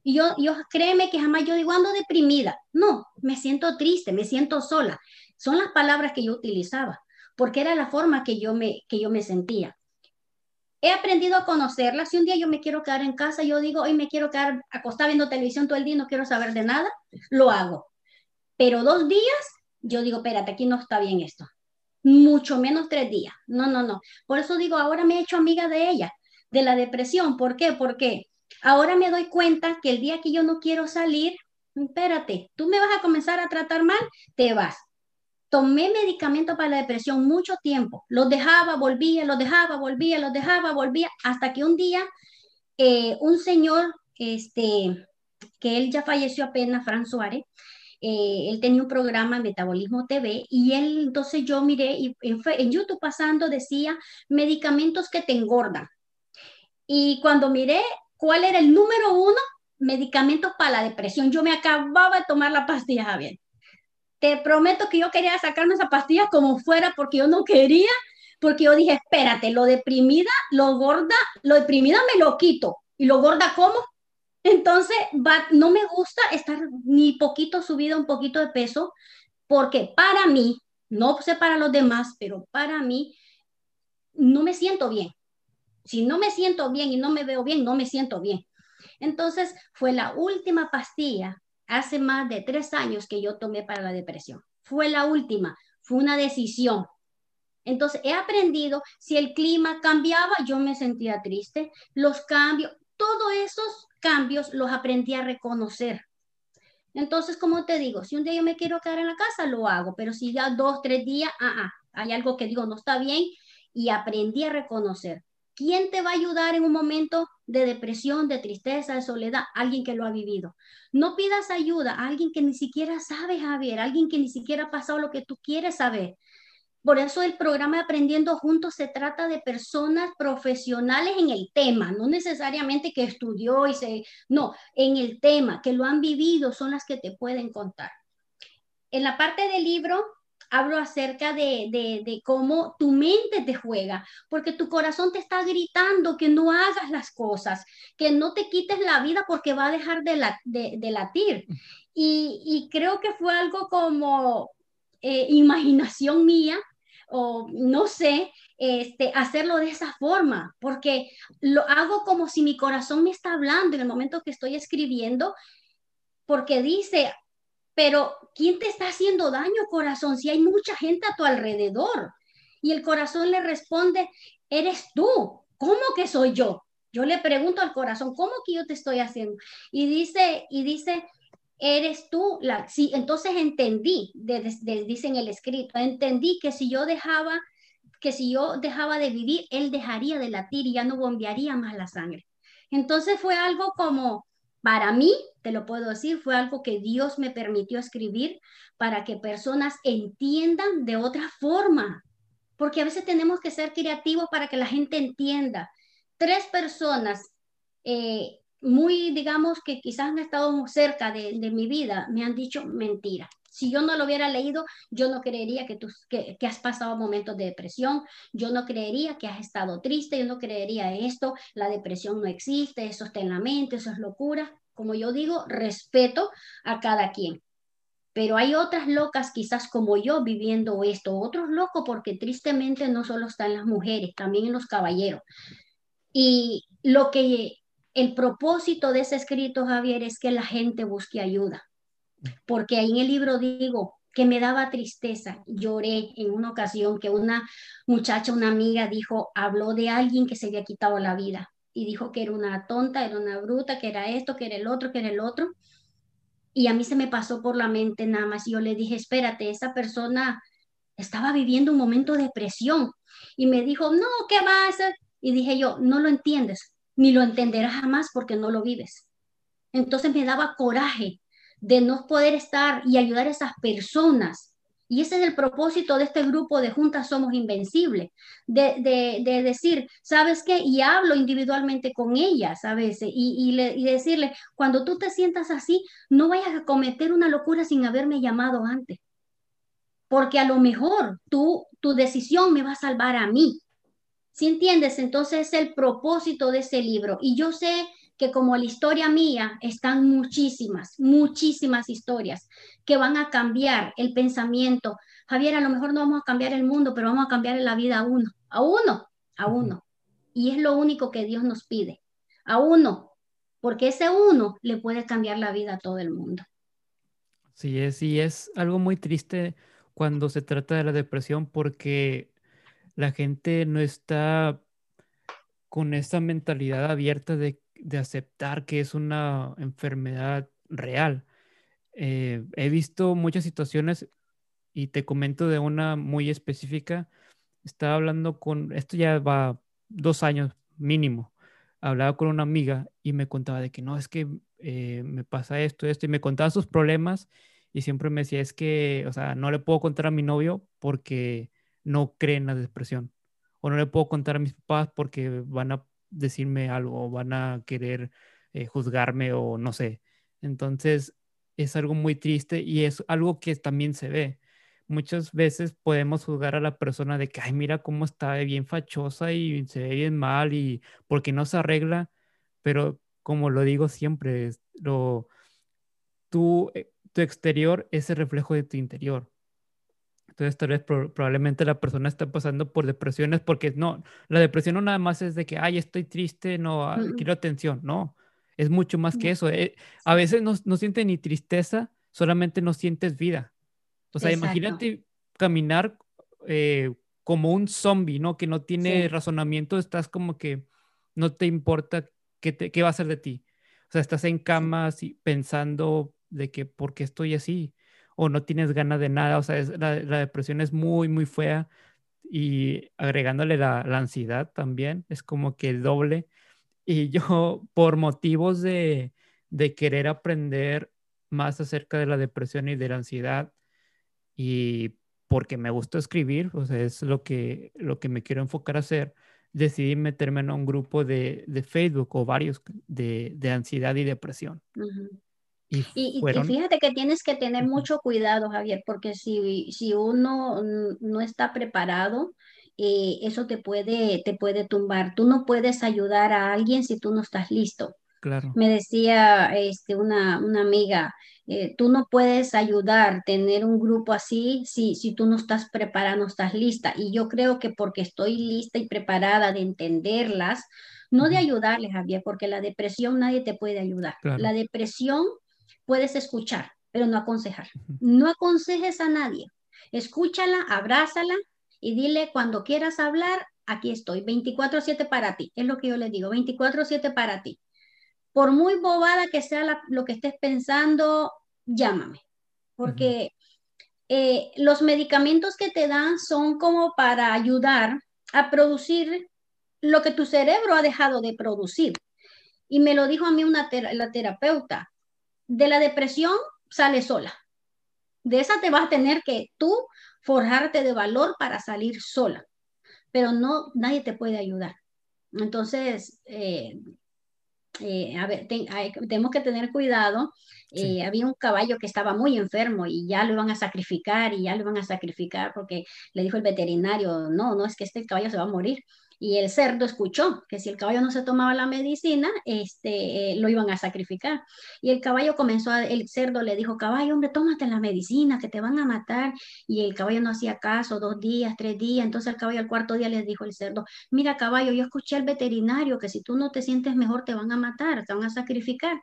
yo, yo créeme que jamás yo digo ando deprimida. No, me siento triste, me siento sola. Son las palabras que yo utilizaba, porque era la forma que yo me, que yo me sentía. He aprendido a conocerla. Si un día yo me quiero quedar en casa, yo digo, hoy me quiero quedar acostada viendo televisión todo el día, no quiero saber de nada, lo hago. Pero dos días, yo digo, espérate, aquí no está bien esto. Mucho menos tres días. No, no, no. Por eso digo, ahora me he hecho amiga de ella, de la depresión. ¿Por qué? Porque ahora me doy cuenta que el día que yo no quiero salir, espérate, tú me vas a comenzar a tratar mal, te vas. Tomé medicamento para la depresión mucho tiempo. Los dejaba, volvía, los dejaba, volvía, los dejaba, volvía, hasta que un día eh, un señor, este, que él ya falleció apenas, Fran Suárez, eh, él tenía un programa Metabolismo TV y él, entonces yo miré y en, en YouTube pasando decía medicamentos que te engordan. Y cuando miré cuál era el número uno, medicamentos para la depresión, yo me acababa de tomar la pastilla, Javier. Te prometo que yo quería sacarme esa pastilla como fuera porque yo no quería, porque yo dije, espérate, lo deprimida, lo gorda, lo deprimida me lo quito. ¿Y lo gorda cómo? Entonces, no me gusta estar ni poquito subida, un poquito de peso, porque para mí, no sé para los demás, pero para mí, no me siento bien. Si no me siento bien y no me veo bien, no me siento bien. Entonces, fue la última pastilla hace más de tres años que yo tomé para la depresión. Fue la última, fue una decisión. Entonces, he aprendido, si el clima cambiaba, yo me sentía triste. Los cambios, todos esos cambios los aprendí a reconocer. Entonces, como te digo, si un día yo me quiero quedar en la casa, lo hago, pero si ya dos, tres días, ah, ah, hay algo que digo no está bien y aprendí a reconocer. ¿Quién te va a ayudar en un momento de depresión, de tristeza, de soledad? Alguien que lo ha vivido. No pidas ayuda a alguien que ni siquiera sabe, Javier, alguien que ni siquiera ha pasado lo que tú quieres saber. Por eso el programa Aprendiendo Juntos se trata de personas profesionales en el tema, no necesariamente que estudió y se, no, en el tema, que lo han vivido, son las que te pueden contar. En la parte del libro hablo acerca de, de, cómo tu mente te juega, porque tu corazón te está gritando que no hagas las cosas, que no te quites la vida porque va a dejar de, la, de, de latir. Y, y, creo que fue algo como eh, imaginación mía, o no sé, este, hacerlo de esa forma, porque lo hago como si mi corazón me está hablando en el momento que estoy escribiendo, porque dice, pero ¿quién te está haciendo daño, corazón? Si hay mucha gente a tu alrededor. Y el corazón le responde, eres tú. ¿Cómo que soy yo? Yo le pregunto al corazón, ¿cómo que yo te estoy haciendo? Y dice, y dice, eres tú la, sí, entonces entendí, dice en el escrito, entendí que si yo dejaba, que si yo dejaba de vivir, él dejaría de latir y ya no bombearía más la sangre. Entonces fue algo como, para mí, te lo puedo decir, fue algo que Dios me permitió escribir para que personas entiendan de otra forma, porque a veces tenemos que ser creativos para que la gente entienda. Tres personas eh, muy, digamos, que quizás han estado cerca de, mi vida, me han dicho mentira. Si yo no lo hubiera leído, yo no creería que, tú, que, has pasado momentos de depresión, yo no creería que has estado triste, yo no creería esto, la depresión no existe, eso está en la mente, eso es locura. Como yo digo, respeto a cada quien. Pero hay otras locas quizás como yo viviendo esto, otros locos porque tristemente no solo están las mujeres, también en los caballeros. Y lo que el propósito de ese escrito, Javier, es que la gente busque ayuda. Porque ahí en el libro digo que me daba tristeza. Lloré en una ocasión que una muchacha, una amiga, dijo, habló de alguien que se había quitado la vida y dijo que era una tonta, era una bruta, que era esto, que era el otro, que era el otro. Y a mí se me pasó por la mente nada más. Y yo le dije, espérate, esa persona estaba viviendo un momento de depresión. Y me dijo, no, ¿qué va a hacer? Y dije yo, no lo entiendes ni lo entenderás jamás porque no lo vives. Entonces me daba coraje de no poder estar y ayudar a esas personas y ese es el propósito de este grupo de Juntas Somos Invencibles, de, decir, ¿sabes qué? Y hablo individualmente con ellas a veces y, y, decirle, cuando tú te sientas así, no vayas a cometer una locura sin haberme llamado antes, porque a lo mejor tú, tu decisión me va a salvar a mí. ¿Sí entiendes? Entonces es el propósito de ese libro. Y yo sé que como la historia mía, están muchísimas, muchísimas historias que van a cambiar el pensamiento. Javier, a lo mejor no vamos a cambiar el mundo, pero vamos a cambiar la vida a uno, a uno, a uno. Y es lo único que Dios nos pide, a uno, porque ese uno le puede cambiar la vida a todo el mundo. Sí, es, y es algo muy triste cuando se trata de la depresión porque la gente no está con esa mentalidad abierta de de aceptar que es una enfermedad real. Eh, he visto muchas situaciones y te comento de una muy específica. Estaba hablando con, esto ya va dos años mínimo, hablaba con una amiga y me contaba de que no, es que eh, me pasa esto, esto, y me contaba sus problemas y siempre me decía, es que, o sea, no le puedo contar a mi novio porque no cree en la depresión. O no le puedo contar a mis papás porque van a decirme algo, van a querer eh, juzgarme o no sé. Entonces es algo muy triste y es algo que también se ve. Muchas veces podemos juzgar a la persona de que, ay, mira cómo está bien fachosa y se ve bien mal y porque no se arregla, pero como lo digo siempre, lo, tu, eh, tu exterior es el reflejo de tu interior. Entonces, tal vez probablemente la persona está pasando por depresiones porque no, la depresión no nada más es de que, ay, estoy triste, no, ah, quiero atención, no, es mucho más que eso. Eh, a veces no, no sientes ni tristeza, solamente no sientes vida. O sea, imagínate caminar eh, como un zombie, ¿no? Que no tiene razonamiento, estás como que no te importa qué, qué va a ser de ti. O sea, estás en cama pensando de que, ¿por qué estoy así? O no tienes ganas de nada, o sea, la, depresión es muy, muy fea y agregándole la, ansiedad también, es como que doble. Y yo, por motivos de, querer aprender más acerca de la depresión y de la ansiedad, y porque me gusta escribir, o sea, es lo que, lo que me quiero enfocar a hacer, decidí meterme en un grupo de, Facebook o varios de, ansiedad y depresión. Y, fíjate que tienes que tener mucho cuidado, Javier, porque si, si uno no está preparado, eh, eso te puede, te puede tumbar. Tú no puedes ayudar a alguien si tú no estás listo. Claro. Me decía este, una, una amiga, eh, tú no puedes ayudar, tener un grupo así si, si tú no estás preparada, no estás lista. Y yo creo que porque estoy lista y preparada de entenderlas, no de ayudarles, Javier, porque la depresión nadie te puede ayudar. La depresión puedes escuchar, pero no aconsejar. No aconsejes a nadie. Escúchala, abrázala y dile cuando quieras hablar, aquí estoy, 24/7 para ti. Es lo que yo le digo, 24/7 para ti. Por muy bobada que sea lo que estés pensando, llámame, porque eh, los medicamentos que te dan son como para ayudar a producir lo que tu cerebro ha dejado de producir. Y me lo dijo a mí una la terapeuta, de la depresión sale sola. De esa te vas a tener que tú forjarte de valor para salir sola, pero no, nadie te puede ayudar. Entonces, eh, eh, a ver, tenemos que tener cuidado. Eh, había un caballo que estaba muy enfermo y ya lo iban a sacrificar y ya lo iban a sacrificar porque le dijo el veterinario, no, no es que este caballo se va a morir y el cerdo escuchó que si el caballo no se tomaba la medicina, este, eh, lo iban a sacrificar. Y el caballo comenzó, a, el cerdo le dijo, caballo, hombre, tómate la medicina, que te van a matar. Y el caballo no hacía caso, dos días, tres días. Entonces el caballo al cuarto día le dijo el cerdo, mira caballo, yo escuché al veterinario que si tú no te sientes mejor te van a matar, te van a sacrificar.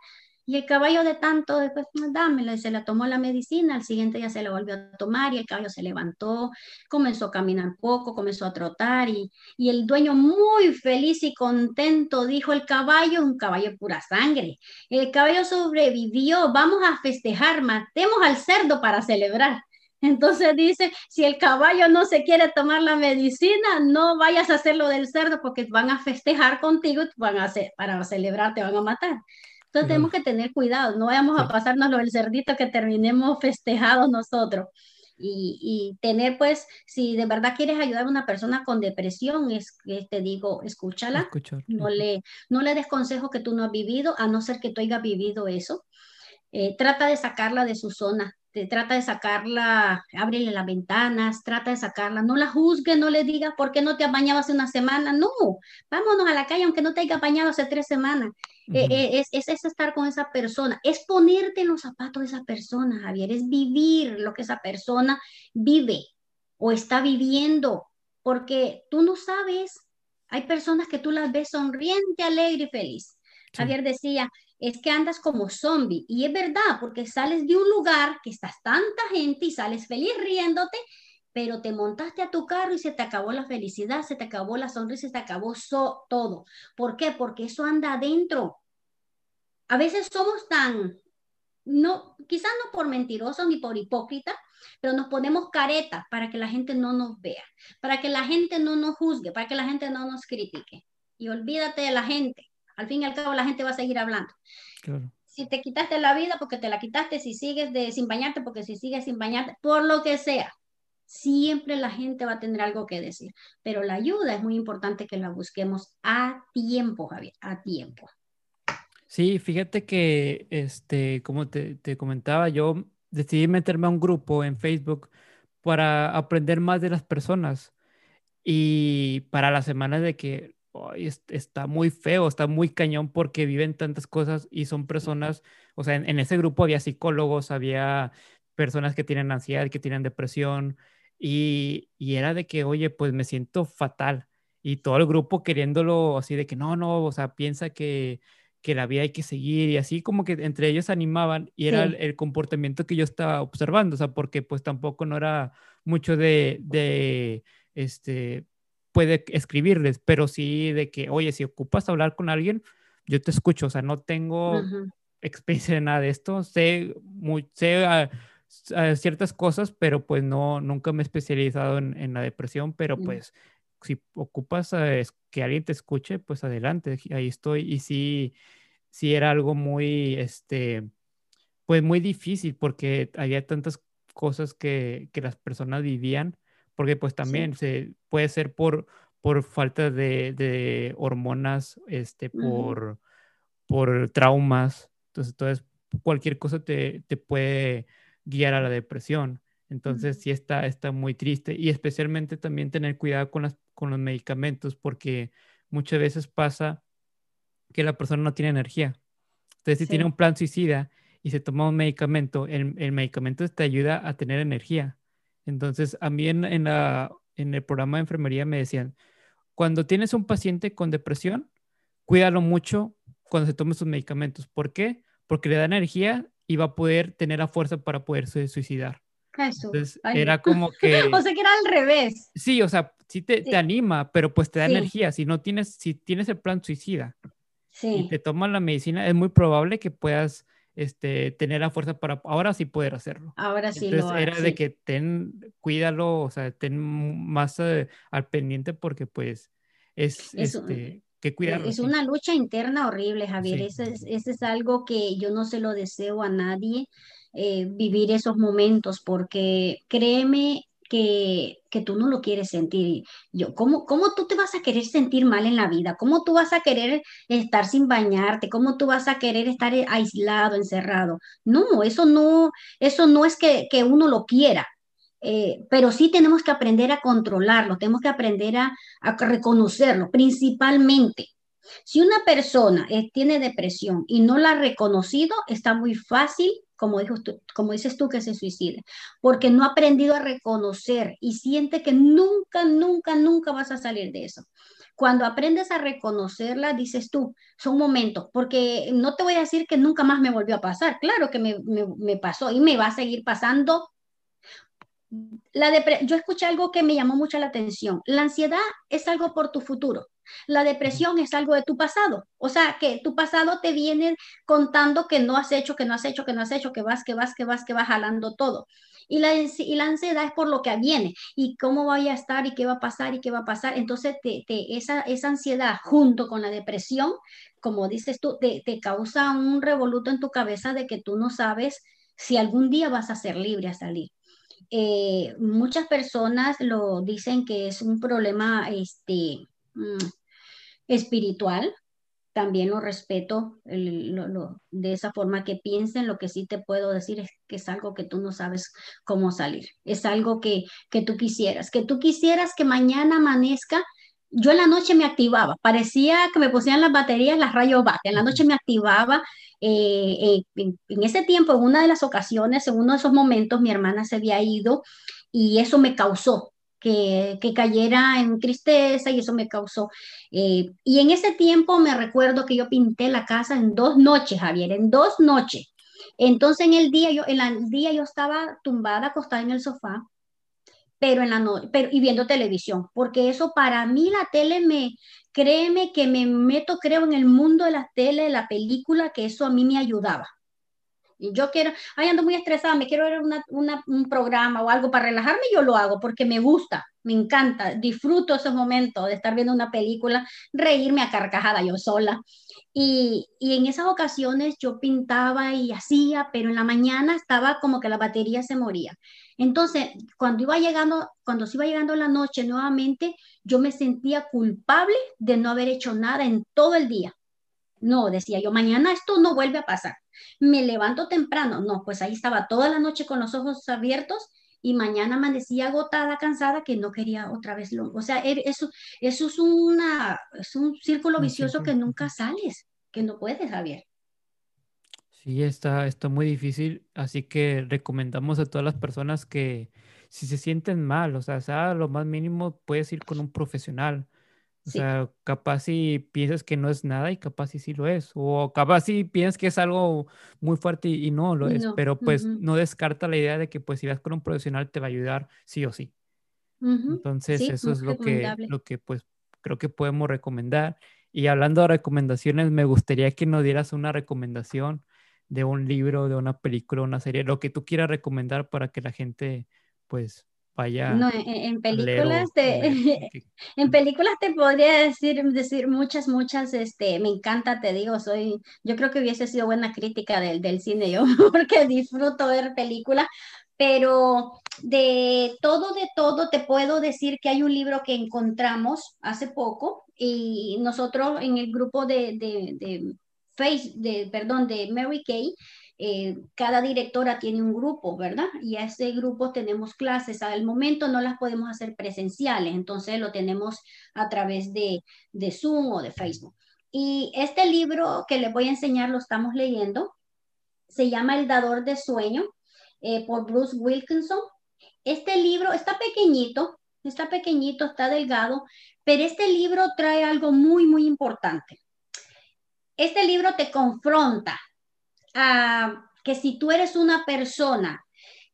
Y el caballo de tanto, después, dámela, y se la tomó la medicina, al siguiente día se la volvió a tomar y el caballo se levantó, comenzó a caminar poco, comenzó a trotar y, y el dueño muy feliz y contento dijo, el caballo es un caballo de pura sangre, el caballo sobrevivió, vamos a festejar, matemos al cerdo para celebrar. Entonces dice, si el caballo no se quiere tomar la medicina, no vayas a hacerlo del cerdo porque van a festejar contigo, van a hacer, para celebrar te van a matar. Entonces tenemos que tener cuidado, no vayamos a pasarnos lo del cerdito que terminemos festejados nosotros. Y, y, tener pues, si de verdad quieres ayudar a una persona con depresión, es te digo, escúchala, no le, no le des consejos que tú no has vivido, a no ser que tú hayas vivido eso. Eh, trata de sacarla de su zona te trata de sacarla, ábrele las ventanas, trata de sacarla, no la juzgue, no le diga por qué no te has bañado hace una semana, no, vámonos a la calle aunque no te haya bañado hace tres semanas. Eh, eh, es, es, estar con esa persona, es ponerte en los zapatos de esa persona, Javier, es vivir lo que esa persona vive o está viviendo, porque tú no sabes, hay personas que tú las ves sonriente, alegre y feliz. Javier decía, es que andas como zombie. Y es verdad, porque sales de un lugar que estás tanta gente y sales feliz riéndote, pero te montaste a tu carro y se te acabó la felicidad, se te acabó la sonrisa, se te acabó todo. ¿Por qué? Porque eso anda adentro. A veces somos tan, no, quizás no por mentirosos ni por hipócrita, pero nos ponemos caretas para que la gente no nos vea, para que la gente no nos juzgue, para que la gente no nos critique. Y olvídate de la gente. Al fin y al cabo la gente va a seguir hablando. Si te quitaste la vida porque te la quitaste, si sigues de, sin bañarte porque si sigues sin bañarte, por lo que sea, siempre la gente va a tener algo que decir. Pero la ayuda es muy importante que la busquemos a tiempo, Javier, a tiempo. Sí, fíjate que, este, como te, te comentaba, yo decidí meterme a un grupo en Facebook para aprender más de las personas y para la semana de que está muy feo, está muy cañón porque viven tantas cosas y son personas, o sea, en, ese grupo había psicólogos, había personas que tienen ansiedad, que tienen depresión y, era de que, oye, pues me siento fatal y todo el grupo queriéndolo así de que no, no, o sea, piensa que, que la vida hay que seguir y así como que entre ellos animaban y era el, comportamiento que yo estaba observando, o sea, porque pues tampoco no era mucho de, de este, puede escribirles, pero sí de que, oye, si ocupas hablar con alguien, yo te escucho, o sea, no tengo experiencia en nada de esto, sé, muy, sé ah, ah, ciertas cosas, pero pues no, nunca me he especializado en, la depresión, pero mm. pues si ocupas que alguien te escuche, pues adelante, ahí estoy, y sí, sí era algo muy, este, pues muy difícil, porque había tantas cosas que, que las personas vivían porque pues también se puede ser por, por falta de, hormonas, este, por, por traumas. Entonces, entonces, cualquier cosa te, puede guiar a la depresión. Entonces, sí está, está muy triste. Y especialmente también tener cuidado con, las, con los medicamentos, porque muchas veces pasa que la persona no tiene energía. Entonces, si tiene un plan suicida y se toma un medicamento, el, el medicamento te ayuda a tener energía. Entonces, a mí en, el programa de enfermería me decían, cuando tienes un paciente con depresión, cuídalo mucho cuando se tome sus medicamentos. ¿Por qué? Porque le da energía y va a poder tener la fuerza para poderse suicidar. Entonces, era como que... o sea, que era al revés. Sí, o sea, sí te, anima, pero pues te da energía. Si no tienes, si tienes el plan suicida y te tomas la medicina, es muy probable que puedas este, tener la fuerza para ahora sí poder hacerlo. Ahora sí Entonces, era de que ten, cuídalo, o sea, ten más eh, al pendiente porque pues es, este, que cuidarlo. Es una lucha interna horrible, Javier. Eso, es, es algo que yo no se lo deseo a nadie. Eh, vivir esos momentos porque créeme que, que, tú no lo quieres sentir. Yo, ¿cómo, ¿Cómo tú te vas a querer sentir mal en la vida? ¿Cómo tú vas a querer estar sin bañarte? ¿Cómo tú vas a querer estar aislado, encerrado? No, eso no, eso no es que, que uno lo quiera. Eh, pero sí tenemos que aprender a controlarlo, tenemos que aprender a, a reconocerlo, principalmente. Si una persona eh, tiene depresión y no la ha reconocido, está muy fácil como, como dices tú, que se suicide, porque no ha aprendido a reconocer y siente que nunca, nunca, nunca vas a salir de eso. Cuando aprendes a reconocerla, dices tú, son momentos, porque no te voy a decir que nunca más me volvió a pasar, claro que me, me, pasó y me va a seguir pasando la yo escuché algo que me llamó mucho la atención. La ansiedad es algo por tu futuro. La depresión es algo de tu pasado. O sea, que tu pasado te viene contando que no has hecho, que no has hecho, que no has hecho, que vas, que vas, que vas, que vas jalando todo. Y la, y la ansiedad es por lo que viene y cómo vaya a estar y qué va a pasar y qué va a pasar. Entonces, te, esa, esa ansiedad junto con la depresión, como dices tú, te, te causa un revoluto en tu cabeza de que tú no sabes si algún día vas a ser libre a salir. Eh, muchas personas lo dicen que es un problema este, mm, espiritual, también lo respeto de esa forma que piensen. Lo que sí te puedo decir es que es algo que tú no sabes cómo salir. Es algo que, que tú quisieras, que tú quisieras que mañana amanezca. Yo en la noche me activaba, parecía que me pusieran las baterías, las rayos bate. En la noche me activaba. Eh, eh, en ese tiempo, en una de las ocasiones, en uno de esos momentos, mi hermana se había ido y eso me causó que, cayera en tristeza y eso me causó. Eh, y en ese tiempo me recuerdo que yo pinté la casa en dos noches, Javier, en dos noches. Entonces en el día yo, en el día yo estaba tumbada, acostada en el sofá, pero en la noche, pero, y viendo televisión, porque eso para mí la tele me, créeme que me meto, creo, en el mundo de la tele, de la película, que eso a mí me ayudaba. Yo quiero, ay, ando muy estresada, me quiero ver un programa o algo para relajarme, yo lo hago porque me gusta, me encanta, disfruto esos momentos de estar viendo una película, reírme a carcajada yo sola. Y, y, en esas ocasiones yo pintaba y hacía, pero en la mañana estaba como que la batería se moría. Entonces, cuando iba llegando, cuando se iba llegando la noche nuevamente, yo me sentía culpable de no haber hecho nada en todo el día. No, decía yo, mañana esto no vuelve a pasar. Me levanto temprano. No, pues ahí estaba toda la noche con los ojos abiertos y mañana amanecía agotada, cansada, que no quería otra vez. Lo, o sea, eso, eso es, una, es un círculo vicioso que nunca sales, que no puedes, Javier. Sí, está, está muy difícil, así que recomendamos a todas las personas que si se sienten mal, o sea, sea lo más mínimo, puedes ir con un profesional o sea, capaz si piensas que no es nada y capaz si sí lo es. O capaz si piensas que es algo muy fuerte y, no lo es. Pero pues no descarta la idea de que pues si vas con un profesional te va a ayudar sí o sí. Entonces eso es lo que, lo que pues creo que podemos recomendar. Y hablando de recomendaciones, me gustaría que nos dieras una recomendación de un libro, de una película, una serie, lo que tú quieras recomendar para que la gente pues no, en, películas te, en películas te podría decir, decir muchas, muchas, este, me encanta, te digo, soy, yo creo que hubiese sido buena crítica del, del cine yo, porque disfruto ver películas, pero de todo, de todo, te puedo decir que hay un libro que encontramos hace poco y nosotros en el grupo de, de, de Face, de, perdón, de Mary Kay, eh, cada directora tiene un grupo, ¿verdad? Y a ese grupo tenemos clases. Al momento no las podemos hacer presenciales, entonces lo tenemos a través de, de Zoom o de Facebook. Y este libro que les voy a enseñar lo estamos leyendo. Se llama El Dador de Sueño eh, por Bruce Wilkinson. Este libro está pequeñito, está pequeñito, está delgado, pero este libro trae algo muy, muy importante. Este libro te confronta que si tú eres una persona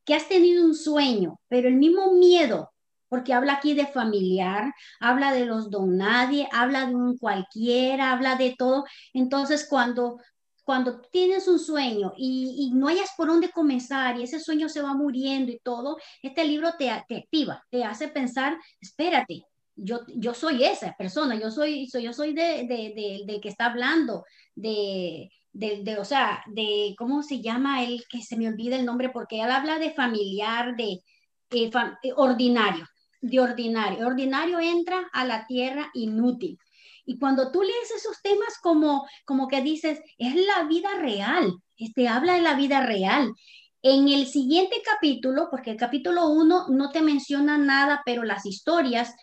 que has tenido un sueño, pero el mismo miedo, porque habla aquí de familiar, habla de los don nadie, habla de un cualquiera, habla de todo. Entonces, cuando cuando tienes un sueño y, no hayas por dónde comenzar y ese sueño se va muriendo y todo, este libro te, activa, te hace pensar, espérate, yo, yo soy esa persona, yo soy, soy yo soy de, de, de, que está hablando, de, de, o sea, de, ¿cómo se llama él? Que se me olvida el nombre, porque él habla de familiar, de eh, eh, ordinario, de ordinario. Ordinario entra a la tierra inútil. Y cuando tú lees esos temas como, como que dices, es la vida real, este, habla de la vida real. En el siguiente capítulo, porque el capítulo 1 no te menciona nada, pero las historias,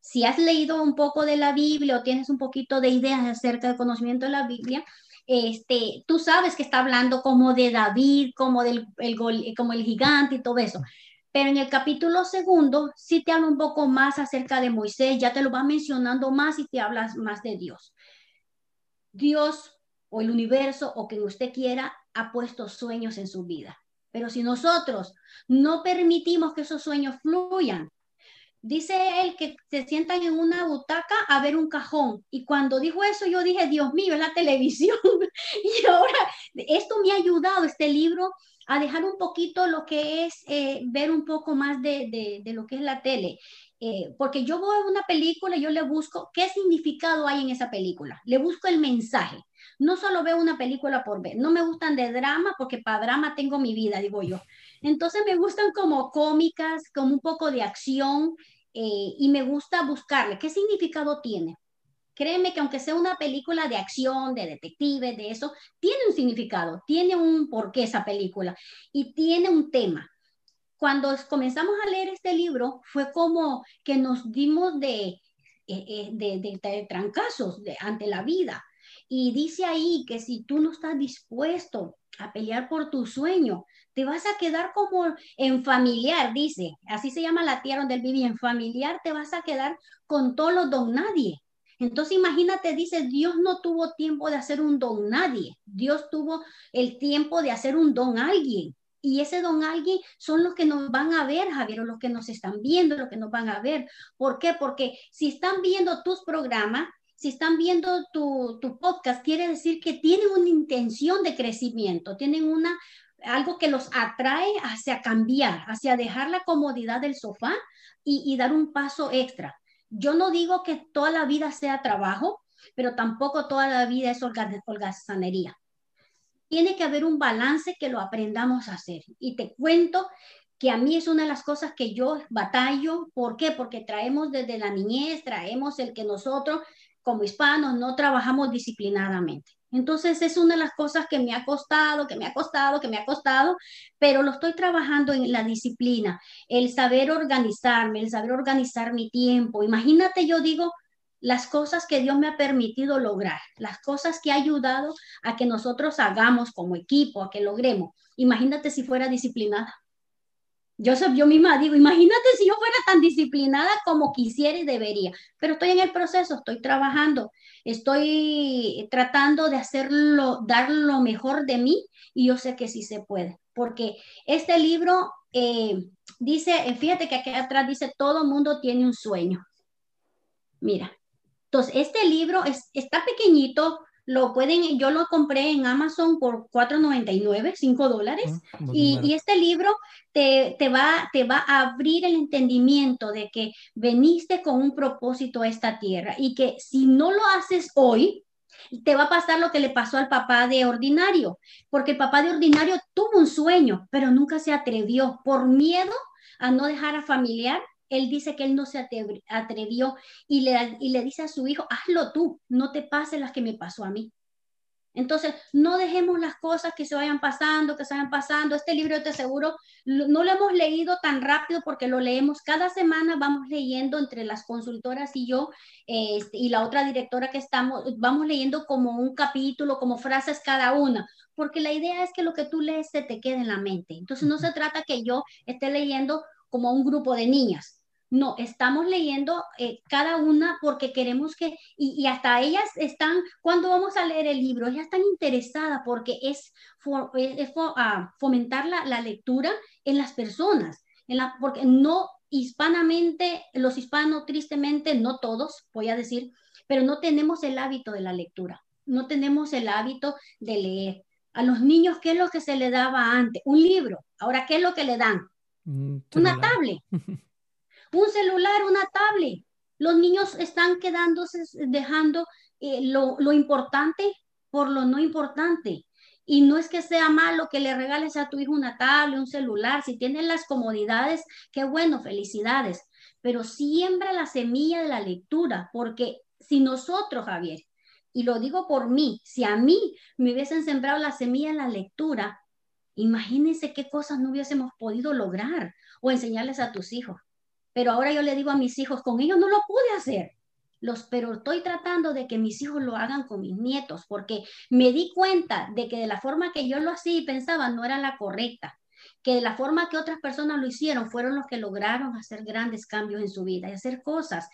si has leído un poco de la Biblia o tienes un poquito de ideas acerca del conocimiento de la Biblia, este, tú sabes que está hablando como de David, como, del, el, como el gigante y todo eso. Pero en el capítulo segundo sí te habla un poco más acerca de Moisés, ya te lo va mencionando más y te hablas más de Dios. Dios o el universo o quien usted quiera ha puesto sueños en su vida. Pero si nosotros no permitimos que esos sueños fluyan, Dice él que se sientan en una butaca a ver un cajón. Y cuando dijo eso, yo dije, Dios mío, es la televisión. y ahora, esto me ha ayudado, este libro, a dejar un poquito lo que es eh, ver un poco más de, de, lo que es la tele. Eh, porque yo voy a una película yo le busco qué significado hay en esa película, le busco el mensaje. No solo veo una película por ver, no me gustan de drama porque para drama tengo mi vida, digo yo. Entonces me gustan como cómicas, como un poco de acción eh, y me gusta buscarle qué significado tiene. Créeme que aunque sea una película de acción, de detective, de eso, tiene un significado, tiene un porqué esa película y tiene un tema. Cuando comenzamos a leer este libro, fue como que nos dimos de, eh, eh, de, de, trancazos ante la vida. Y dice ahí que si tú no estás dispuesto a pelear por tu sueño, te vas a quedar como en familiar, dice, así se llama la tierra donde él vivía, en familiar te vas a quedar con todos los don nadie. Entonces imagínate, dice, Dios no tuvo tiempo de hacer un don nadie, Dios tuvo el tiempo de hacer un don alguien. Y ese don alguien son los que nos van a ver, Javier, o los que nos están viendo, los que nos van a ver. ¿Por qué? Porque si están viendo tus programas, si están viendo tu, tu podcast, quiere decir que tienen una intención de crecimiento, tienen una, algo que los atrae hacia cambiar, hacia dejar la comodidad del sofá y, dar un paso extra. Yo no digo que toda la vida sea trabajo, pero tampoco toda la vida es holgazanería. Tiene que haber un balance que lo aprendamos a hacer. Y te cuento que a mí es una de las cosas que yo batallo. ¿Por qué? Porque traemos desde la niñez, traemos el que nosotros como hispanos no trabajamos disciplinadamente. Entonces es una de las cosas que me ha costado, que me ha costado, que me ha costado, pero lo estoy trabajando en la disciplina, el saber organizarme, el saber organizar mi tiempo. Imagínate, yo digo, las cosas que Dios me ha permitido lograr, las cosas que ha ayudado a que nosotros hagamos como equipo, a que logremos. Imagínate si fuera disciplinada. Yo, yo misma digo, imagínate si yo fuera tan disciplinada como quisiera y debería, pero estoy en el proceso, estoy trabajando, estoy tratando de hacerlo, dar lo mejor de mí y yo sé que sí se puede, porque este libro eh, dice, eh, fíjate que aquí atrás dice, todo mundo tiene un sueño. Mira, entonces este libro es, está pequeñito, lo pueden, yo lo compré en Amazon por 4.99, 5 dólares. Ah, y, y, este libro te, te, va, te va a abrir el entendimiento de que veniste con un propósito a esta tierra y que si no lo haces hoy, te va a pasar lo que le pasó al papá de ordinario, porque el papá de ordinario tuvo un sueño, pero nunca se atrevió por miedo a no dejar a familiar él dice que él no se atrevió y le, y le dice a su hijo, hazlo tú, no te pase las que me pasó a mí. Entonces, no dejemos las cosas que se vayan pasando, que se vayan pasando. Este libro, te aseguro, no lo hemos leído tan rápido porque lo leemos cada semana, vamos leyendo entre las consultoras y yo este, y la otra directora que estamos, vamos leyendo como un capítulo, como frases cada una, porque la idea es que lo que tú lees se te quede en la mente. Entonces, no se trata que yo esté leyendo como un grupo de niñas, no, estamos leyendo eh, cada una porque queremos que, y, hasta ellas están, cuando vamos a leer el libro, ellas están interesadas porque es, ah, fomentar la, lectura en las personas, en la, porque no hispanamente, los hispanos tristemente, no todos, voy a decir, pero no tenemos el hábito de la lectura, no tenemos el hábito de leer. A los niños, ¿qué es lo que se le daba antes? Un libro. Ahora, ¿qué es lo que le dan? Una tablet. un celular, una tablet. Los niños están quedándose, dejando eh, lo, lo importante por lo no importante. Y no es que sea malo que le regales a tu hijo una tablet, un celular. Si tienen las comodidades, qué bueno, felicidades. Pero siembra la semilla de la lectura, porque si nosotros, Javier, y lo digo por mí, si a mí me hubiesen sembrado la semilla de la lectura, imagínense qué cosas no hubiésemos podido lograr o enseñarles a tus hijos. Pero ahora yo le digo a mis hijos, con ellos no lo pude hacer. Los, pero estoy tratando de que mis hijos lo hagan con mis nietos, porque me di cuenta de que de la forma que yo lo hacía y pensaba no era la correcta, que de la forma que otras personas lo hicieron fueron los que lograron hacer grandes cambios en su vida y hacer cosas.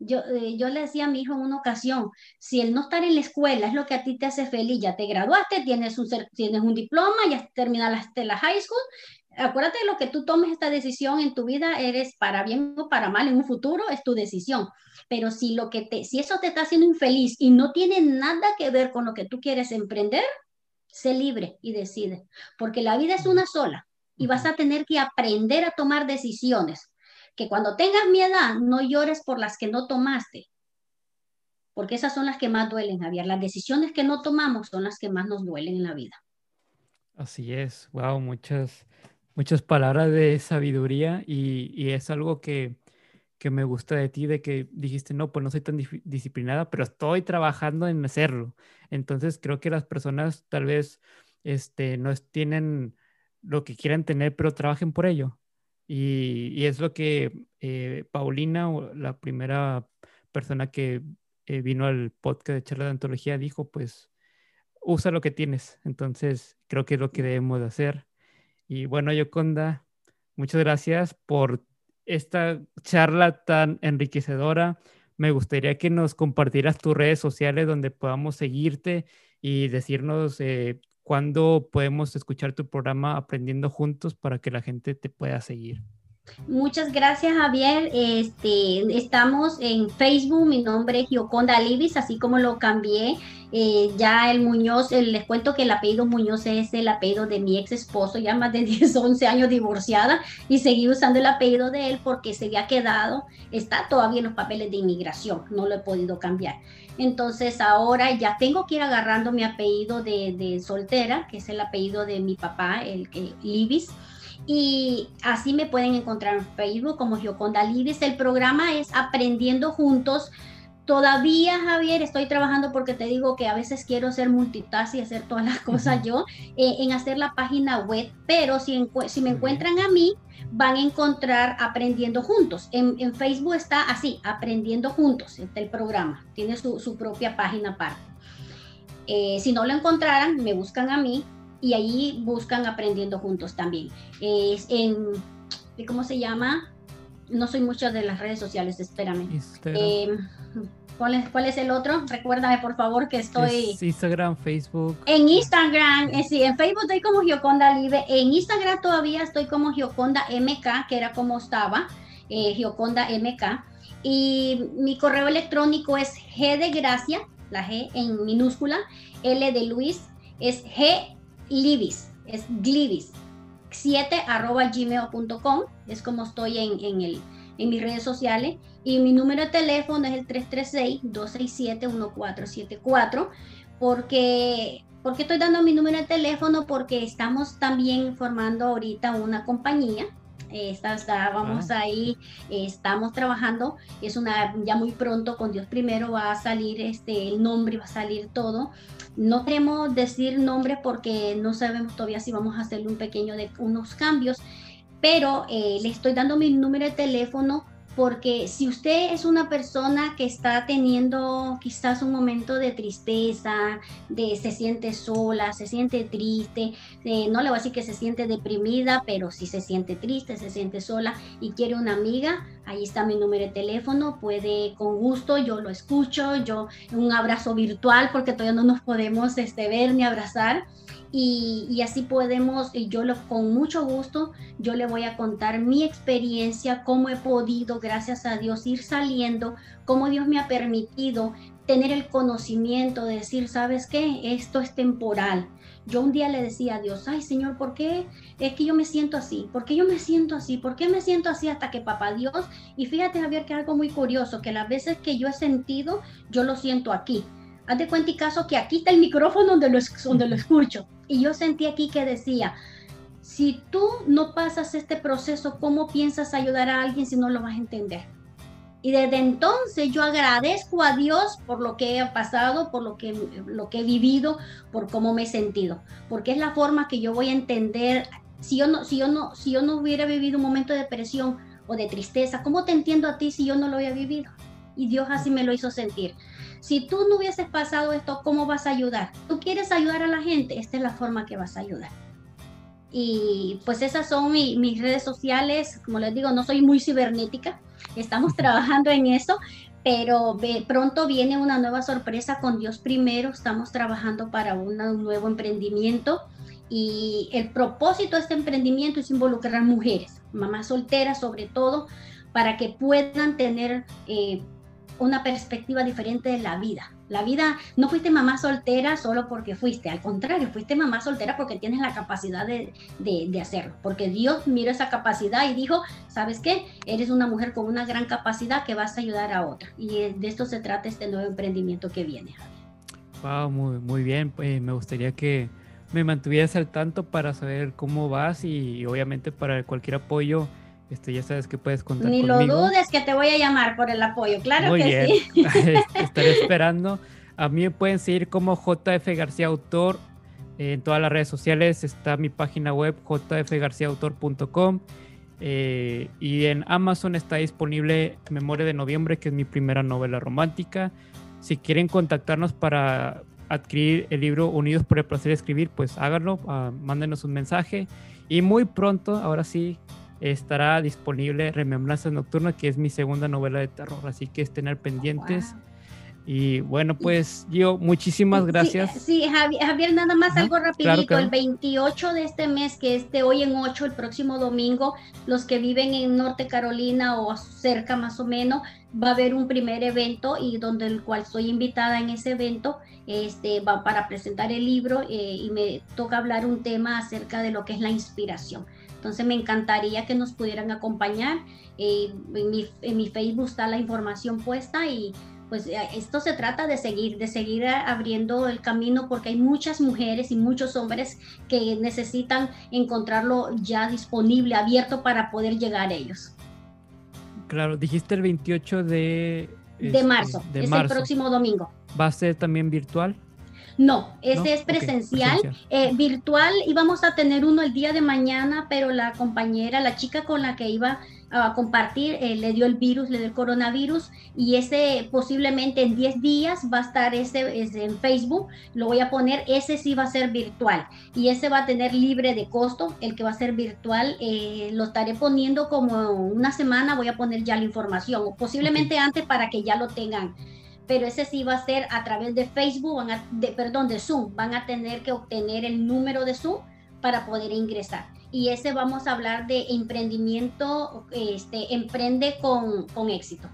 Yo, eh, yo le decía a mi hijo en una ocasión, si el no estar en la escuela es lo que a ti te hace feliz, ya te graduaste, tienes un, tienes un diploma, ya terminaste la high school, acuérdate de lo que tú tomes esta decisión en tu vida, eres para bien o para mal en un futuro, es tu decisión. Pero si lo que te, si eso te está haciendo infeliz y no tiene nada que ver con lo que tú quieres emprender, sé libre y decide, porque la vida es una sola y vas a tener que aprender a tomar decisiones, que cuando tengas mi edad no llores por las que no tomaste, porque esas son las que más duelen, Javier. Las decisiones que no tomamos son las que más nos duelen en la vida. Así es, wow, muchas, muchas palabras de sabiduría y, y es algo que, que, me gusta de ti, de que dijiste, no, pues no soy tan disciplinada, pero estoy trabajando en hacerlo. Entonces creo que las personas tal vez este, no tienen lo que quieran tener, pero trabajen por ello. Y, y es lo que eh, Paulina, la primera persona que eh, vino al podcast de charla de antología, dijo, pues usa lo que tienes. Entonces, creo que es lo que debemos de hacer. Y bueno, Yoconda, muchas gracias por esta charla tan enriquecedora. Me gustaría que nos compartieras tus redes sociales donde podamos seguirte y decirnos eh, cuándo podemos escuchar tu programa Aprendiendo Juntos para que la gente te pueda seguir. Muchas gracias, Javier. Este, estamos en Facebook, mi nombre es Gioconda Libis, así como lo cambié. Eh, ya el Muñoz, les cuento que el apellido Muñoz es el apellido de mi ex esposo, ya más de 10, 11 años divorciada, y seguí usando el apellido de él porque se había quedado, está todavía en los papeles de inmigración, no lo he podido cambiar. Entonces ahora ya tengo que ir agarrando mi apellido de, de soltera, que es el apellido de mi papá, el, el Libis y así me pueden encontrar en Facebook como Gioconda Libis. El programa es Aprendiendo Juntos. Todavía, Javier, estoy trabajando porque te digo que a veces quiero ser multitask y hacer todas las cosas yo, eh, en hacer la página web, pero si, si me encuentran a mí, van a encontrar Aprendiendo Juntos. En, Facebook está así, Aprendiendo Juntos, está el programa, tiene su, propia página aparte. Eh, si no lo encontraran, me buscan a mí y ahí buscan aprendiendo juntos también. Es en, ¿cómo se llama? No soy mucho de las redes sociales, espérame. Em, ¿cuál, es, ¿Cuál es el otro? Recuérdame por favor que estoy... Instagram, Facebook. En Instagram, eh, sí, en Facebook estoy como Gioconda Live, en Instagram todavía estoy como Gioconda MK, que era como estaba, eh, Gioconda MK. Y mi correo electrónico es G de Gracia, la G en minúscula, L de Luis, es G Libis, es Glibis, 7 arroba gmail.com, es como estoy en, en, el, en mis redes sociales. Y mi número de teléfono es el 336-267-1474, porque ¿Por qué estoy dando mi número de teléfono? Porque estamos también formando ahorita una compañía. Esta, vamos ah. ahí, estamos trabajando. Es una ya muy pronto con Dios primero va a salir este el nombre, va a salir todo. No queremos decir nombres porque no sabemos todavía si vamos a hacerle un pequeño de unos cambios, pero eh, le estoy dando mi número de teléfono porque si usted es una persona que está teniendo quizás un momento de tristeza, de se siente sola, se siente triste, eh, no le voy a decir que se siente deprimida, pero si se siente triste, se siente sola y quiere una amiga, ahí está mi número de teléfono, puede con gusto, yo lo escucho, yo un abrazo virtual porque todavía no nos podemos este, ver ni abrazar y, así podemos, y yo lo, con mucho gusto, yo le voy a contar mi experiencia, cómo he podido, gracias a Dios, ir saliendo, cómo Dios me ha permitido tener el conocimiento de decir, ¿sabes qué? Esto es temporal. Yo un día le decía a Dios, ay Señor, ¿por qué es que yo me siento así? ¿Por qué yo me siento así? ¿Por qué me siento así hasta que papá Dios? Y fíjate Javier que algo muy curioso, que las veces que yo he sentido, yo lo siento aquí. Haz de cuenta y caso que aquí está el micrófono donde lo, donde lo escucho. Y yo sentí aquí que decía, si tú no pasas este proceso, ¿cómo piensas ayudar a alguien si no lo vas a entender? Y desde entonces yo agradezco a Dios por lo que he pasado, por lo que, lo que he vivido, por cómo me he sentido, porque es la forma que yo voy a entender. Si yo no, si yo no, si yo no hubiera vivido un momento de depresión o de tristeza, ¿cómo te entiendo a ti si yo no lo había vivido? Y Dios así me lo hizo sentir. Si tú no hubieses pasado esto, ¿cómo vas a ayudar? Tú quieres ayudar a la gente, esta es la forma que vas a ayudar. Y pues esas son mis redes sociales. Como les digo, no soy muy cibernética. Estamos trabajando en eso, pero pronto viene una nueva sorpresa con Dios primero. Estamos trabajando para un nuevo emprendimiento y el propósito de este emprendimiento es involucrar mujeres, mamás solteras sobre todo, para que puedan tener eh, una perspectiva diferente de la vida. La vida, no fuiste mamá soltera solo porque fuiste, al contrario, fuiste mamá soltera porque tienes la capacidad de, de, hacerlo, porque Dios miró esa capacidad y dijo, ¿sabes qué? Eres una mujer con una gran capacidad que vas a ayudar a otra. Y de esto se trata este nuevo emprendimiento que viene. Wow, muy, muy bien. Pues me gustaría que me mantuvieras al tanto para saber cómo vas y, obviamente para cualquier apoyo. Este, ya sabes que puedes contar Ni lo dudes que te voy a llamar por el apoyo, claro Muy que bien. sí. Estaré esperando. A mí me pueden seguir como JF García Autor en todas las redes sociales. Está mi página web jfgarciaautor.com eh, y en Amazon está disponible Memoria de Noviembre, que es mi primera novela romántica. Si quieren contactarnos para adquirir el libro Unidos por el placer de escribir, pues háganlo, uh, mándenos un mensaje. Y muy pronto, ahora sí, estará disponible Remembranzas Nocturnas, que es mi segunda novela de terror. Así que estén al pendientes. Y bueno, pues yo, muchísimas gracias. Sí, Javier, nada más algo rapidito. El 28 de este mes, que es de hoy en 8, el próximo domingo, los que viven en Norte Carolina o cerca más o menos, va a haber un primer evento y donde el cual estoy invitada en ese evento este, va para presentar el libro eh, y me toca hablar un tema acerca de lo que es la inspiración. Entonces me encantaría que nos pudieran acompañar. Eh, en, mi, en mi Facebook está la información puesta y pues eh, esto se trata de seguir, de seguir abriendo el camino porque hay muchas mujeres y muchos hombres que necesitan encontrarlo ya disponible, abierto para poder llegar a ellos. Claro, dijiste el 28 de... de este, marzo, es el próximo domingo. ¿Va a ser también virtual? No, ese es presencial. Eh, virtual íbamos a tener uno el día de mañana, pero la compañera, la chica con la que iba a compartir, eh, le dio el virus, le dio el coronavirus y ese posiblemente en 10 días va a estar ese, en Facebook, lo voy a poner, ese sí va a ser virtual y ese va a tener libre de costo, el que va a ser virtual eh, lo estaré poniendo como una semana, voy a poner ya la información, o posiblemente antes para que ya lo tengan pero ese sí va a ser a través de Facebook, van de, perdón, de Zoom, van a tener que obtener el número de Zoom para poder ingresar. Y ese vamos a hablar de emprendimiento, este, emprende con, con éxito.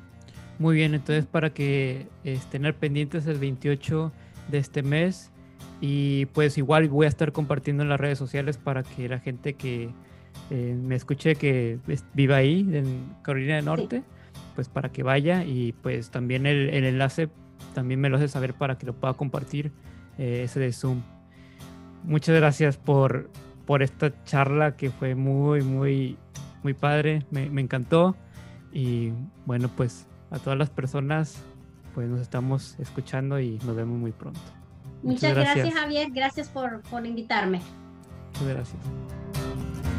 Muy bien, entonces para que estén pendientes el 28 de este mes. Y pues igual voy a estar compartiendo en las redes sociales para que la gente que eh, me escuche que viva ahí en Carolina del Norte, pues para que vaya y pues también el, el, enlace también me lo hace saber para que lo pueda compartir eh, ese de Zoom. Muchas gracias por, por esta charla que fue muy, muy, muy padre, me, me encantó. Y bueno, pues a todas las personas, pues nos estamos escuchando y nos vemos muy pronto. Muchas, gracias. gracias. Javier, gracias por, por invitarme. Muchas gracias.